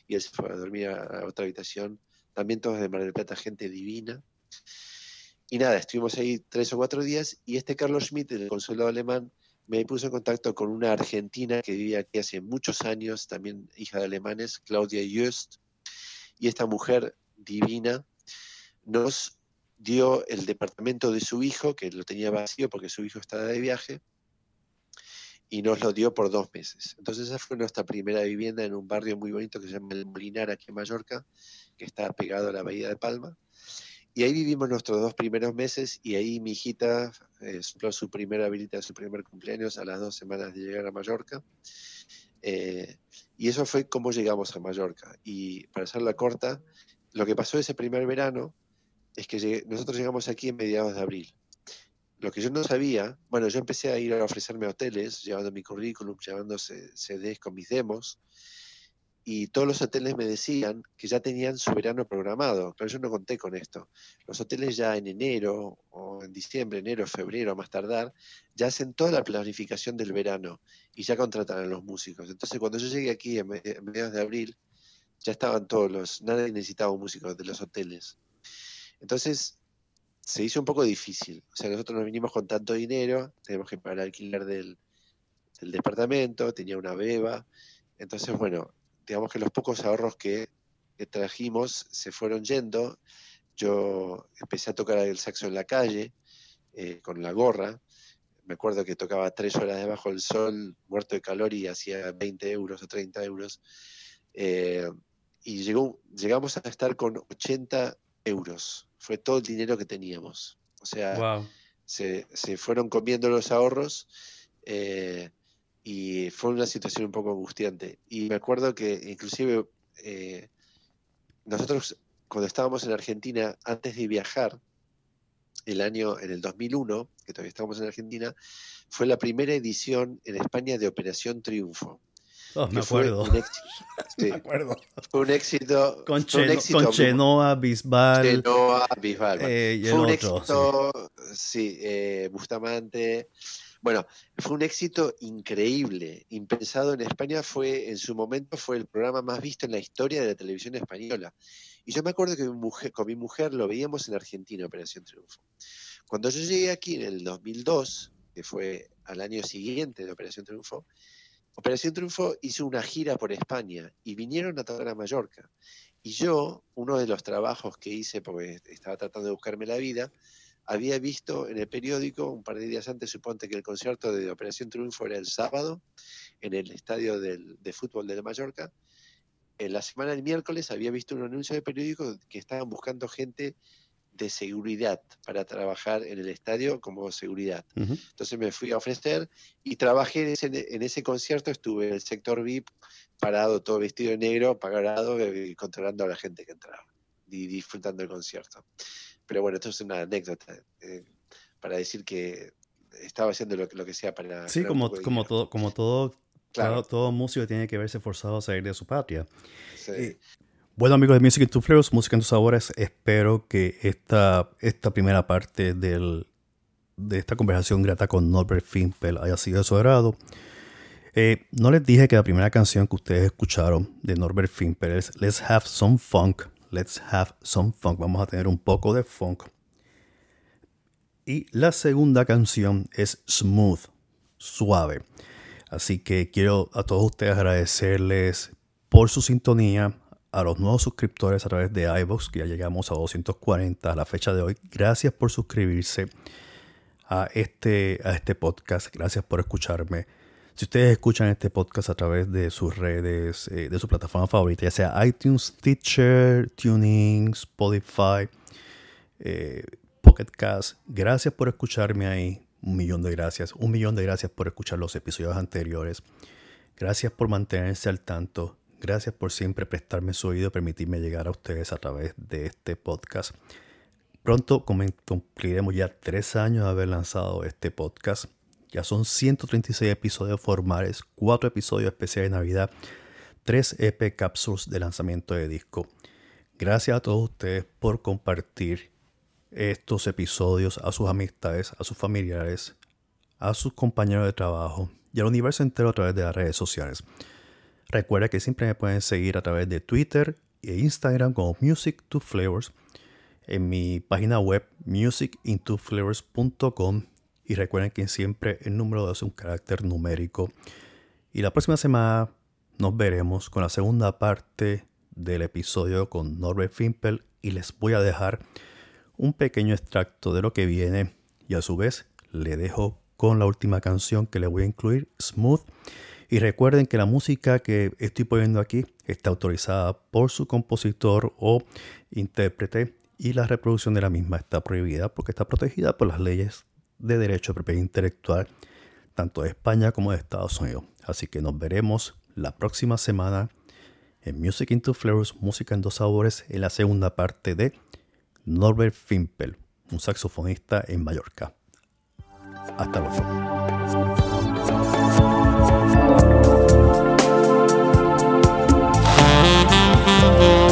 Speaker 2: y él se fue a dormir a otra habitación. También todos de Mar del Plata, gente divina. Y nada, estuvimos ahí tres o cuatro días y este Carlos Schmidt, el consulado alemán, me puso en contacto con una argentina que vivía aquí hace muchos años, también hija de alemanes, Claudia Just, y esta mujer divina nos dio el departamento de su hijo, que lo tenía vacío porque su hijo estaba de viaje, y nos lo dio por dos meses. Entonces esa fue nuestra primera vivienda en un barrio muy bonito que se llama El Molinar, aquí en Mallorca, que está pegado a la Bahía de Palma. Y ahí vivimos nuestros dos primeros meses y ahí mi hijita eh, su primera visita, su primer cumpleaños a las dos semanas de llegar a Mallorca. Eh, y eso fue cómo llegamos a Mallorca. Y para hacerla corta, lo que pasó ese primer verano es que nosotros llegamos aquí en mediados de abril. Lo que yo no sabía, bueno, yo empecé a ir a ofrecerme hoteles, llevando mi currículum, llevando CDs con mis demos, y todos los hoteles me decían que ya tenían su verano programado, pero yo no conté con esto. Los hoteles ya en enero o en diciembre, enero, febrero, más tardar, ya hacen toda la planificación del verano y ya contratan a los músicos. Entonces cuando yo llegué aquí en mediados de abril, ya estaban todos los, nadie necesitaba un músico de los hoteles. Entonces se hizo un poco difícil. O sea, nosotros nos vinimos con tanto dinero, tenemos que pagar alquiler del, del departamento, tenía una beba. Entonces, bueno, digamos que los pocos ahorros que, trajimos se fueron yendo. Yo empecé a tocar el saxo en la calle, eh, con la gorra. Me acuerdo que tocaba tres horas debajo del sol, muerto de calor y hacía 20 euros o 30 euros. Eh, y llegó, llegamos a estar con 80 euros. Fue todo el dinero que teníamos. O sea, se, fueron comiendo los ahorros. Eh, y fue una situación un poco angustiante. Y me acuerdo que inclusive eh, nosotros cuando estábamos en Argentina, antes de viajar, el año, en el 2001, que todavía estábamos en Argentina, fue la primera edición en España de Operación Triunfo.
Speaker 1: Oh, me acuerdo.
Speaker 2: Fue un éxito, me acuerdo. Fue un éxito.
Speaker 1: Con, Chenoa, Bisbal.
Speaker 2: Chenoa, Bisbal. Eh, fue un éxito, sí, eh, Bustamante. Bueno, fue un éxito increíble, impensado en España, fue en su momento fue el programa más visto en la historia de la televisión española. Y yo me acuerdo que con mi mujer lo veíamos en Argentina, Operación Triunfo. Cuando yo llegué aquí en el 2002, que fue al año siguiente de Operación Triunfo, Operación Triunfo hizo una gira por España y vinieron a tocar a Mallorca. Y yo, uno de los trabajos que hice, porque estaba tratando de buscarme la vida, había visto en el periódico un par de días antes, suponte que el concierto de Operación Triunfo era el sábado en el estadio de fútbol de Mallorca. En la semana del miércoles había visto un anuncio de periódico que estaban buscando gente de seguridad para trabajar en el estadio como seguridad. Entonces me fui a ofrecer y trabajé en ese, en ese, concierto, estuve en el sector VIP, parado, todo vestido de negro, pagado, eh, controlando a la gente que entraba y disfrutando el concierto. Pero bueno, esto es una anécdota eh, para decir que estaba haciendo lo, lo que sea para...
Speaker 1: Sí, como, como todo, como todo, todo, músico tiene que verse forzado a salir de su patria. Eh, bueno amigos de Music in Two Flavors, Música en tus sabores, espero que esta, esta primera parte del, de esta conversación grata con Norbert Fimpel haya sido de su agrado. Eh, no les dije que la primera canción que ustedes escucharon de Norbert Fimpel es Let's Have Some Funk Let's have some funk. Vamos a tener un poco de funk. Y la segunda canción es Smooth, suave. Así que quiero a todos ustedes agradecerles por su sintonía, a los nuevos suscriptores a través de iVoox, que ya llegamos a 240 a la fecha de hoy. Gracias por suscribirse a este, a este podcast. Gracias por escucharme. Si ustedes escuchan este podcast a través de sus redes, eh, de su plataforma favorita, ya sea iTunes, Stitcher, Tuning, Spotify, eh, Pocket Cast, gracias por escucharme ahí. Un millón de gracias. Un millón de gracias por escuchar los episodios anteriores. Gracias por mantenerse al tanto. Gracias por siempre prestarme su oído y permitirme llegar a ustedes a través de este podcast. Pronto cumpliremos ya tres años de haber lanzado este podcast. Ya son 136 episodios formales, 4 episodios especiales de Navidad, 3 EP capsules de lanzamiento de disco. Gracias a todos ustedes por compartir estos episodios a sus amistades, a sus familiares, a sus compañeros de trabajo y al universo entero a través de las redes sociales. Recuerda que siempre me pueden seguir a través de Twitter e Instagram como Music to Flavors, en mi página web musicintoflavors.com y recuerden que siempre el número es un carácter numérico. Y la próxima semana nos veremos con la segunda parte del episodio con Norbert Fimpel y les voy a dejar un pequeño extracto de lo que viene y a su vez le dejo con la última canción que le voy a incluir, Smooth. Y recuerden que la música que estoy poniendo aquí está autorizada por su compositor o intérprete y la reproducción de la misma está prohibida porque está protegida por las leyes de derecho de propiedad intelectual tanto de España como de Estados Unidos. Así que nos veremos la próxima semana en Music into Flavors, Música en dos sabores, en la segunda parte de Norbert Fimpel, un saxofonista en Mallorca. Hasta luego.
Speaker 2: Thank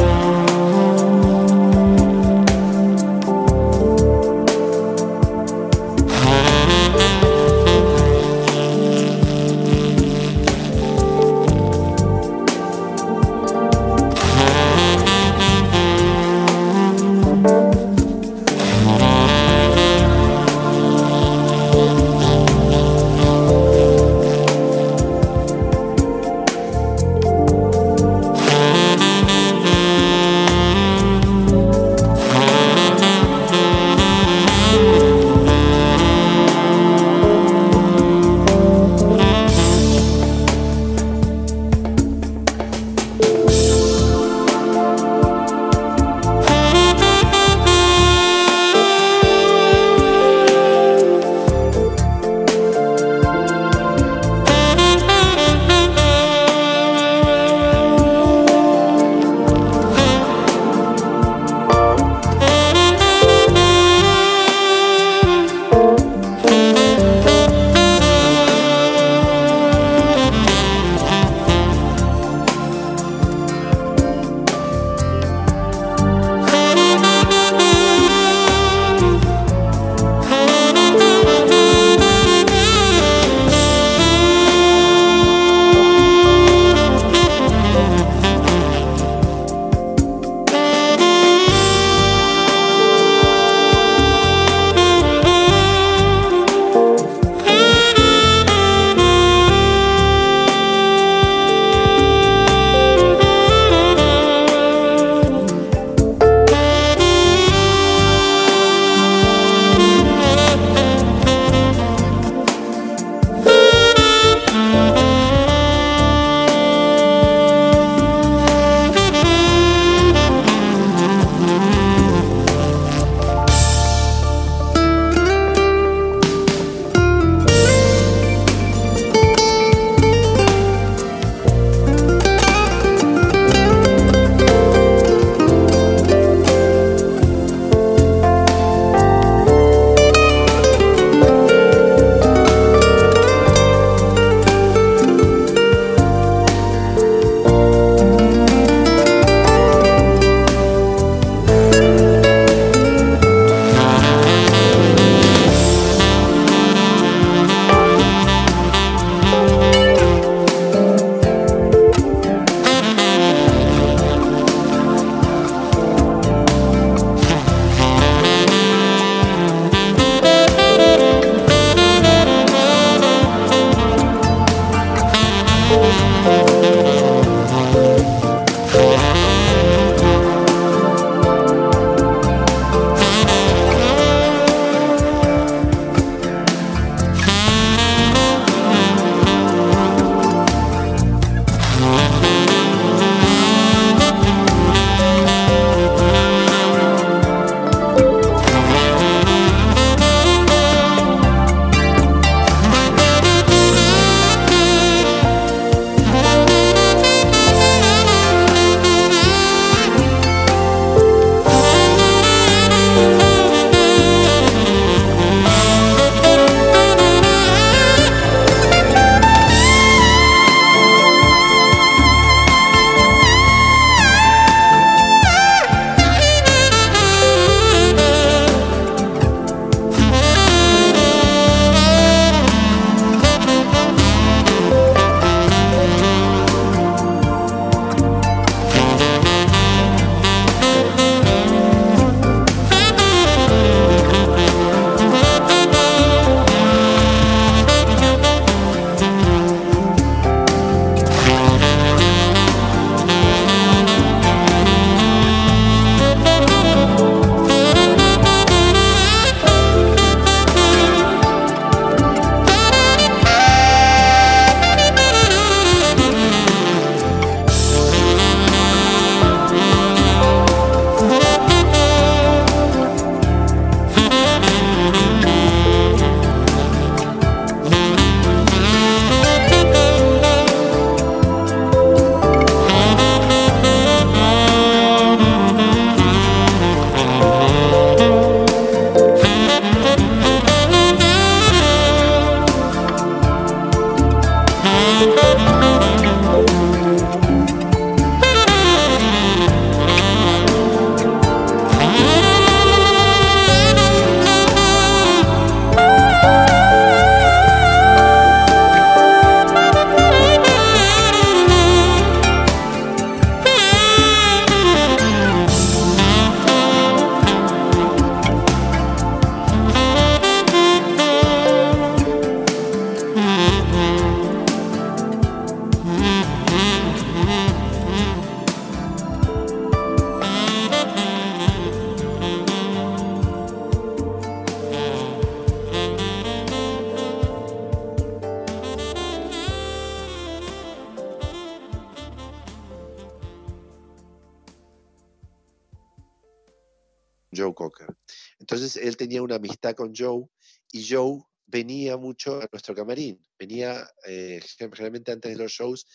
Speaker 2: con Joe y Joe venía mucho a nuestro camarín. Venía, eh, generalmente antes de los shows,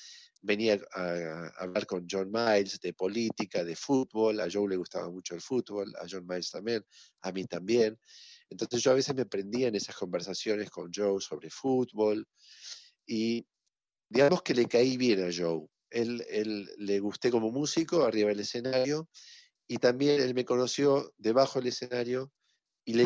Speaker 2: venía a, hablar con John Miles de política, de fútbol. A Joe le gustaba mucho el fútbol, a John Miles también, a mí también. Entonces yo a veces me prendía en esas conversaciones con Joe sobre fútbol y digamos que le caí bien a Joe. Él, él le gusté como músico arriba del escenario y también él me conoció debajo del escenario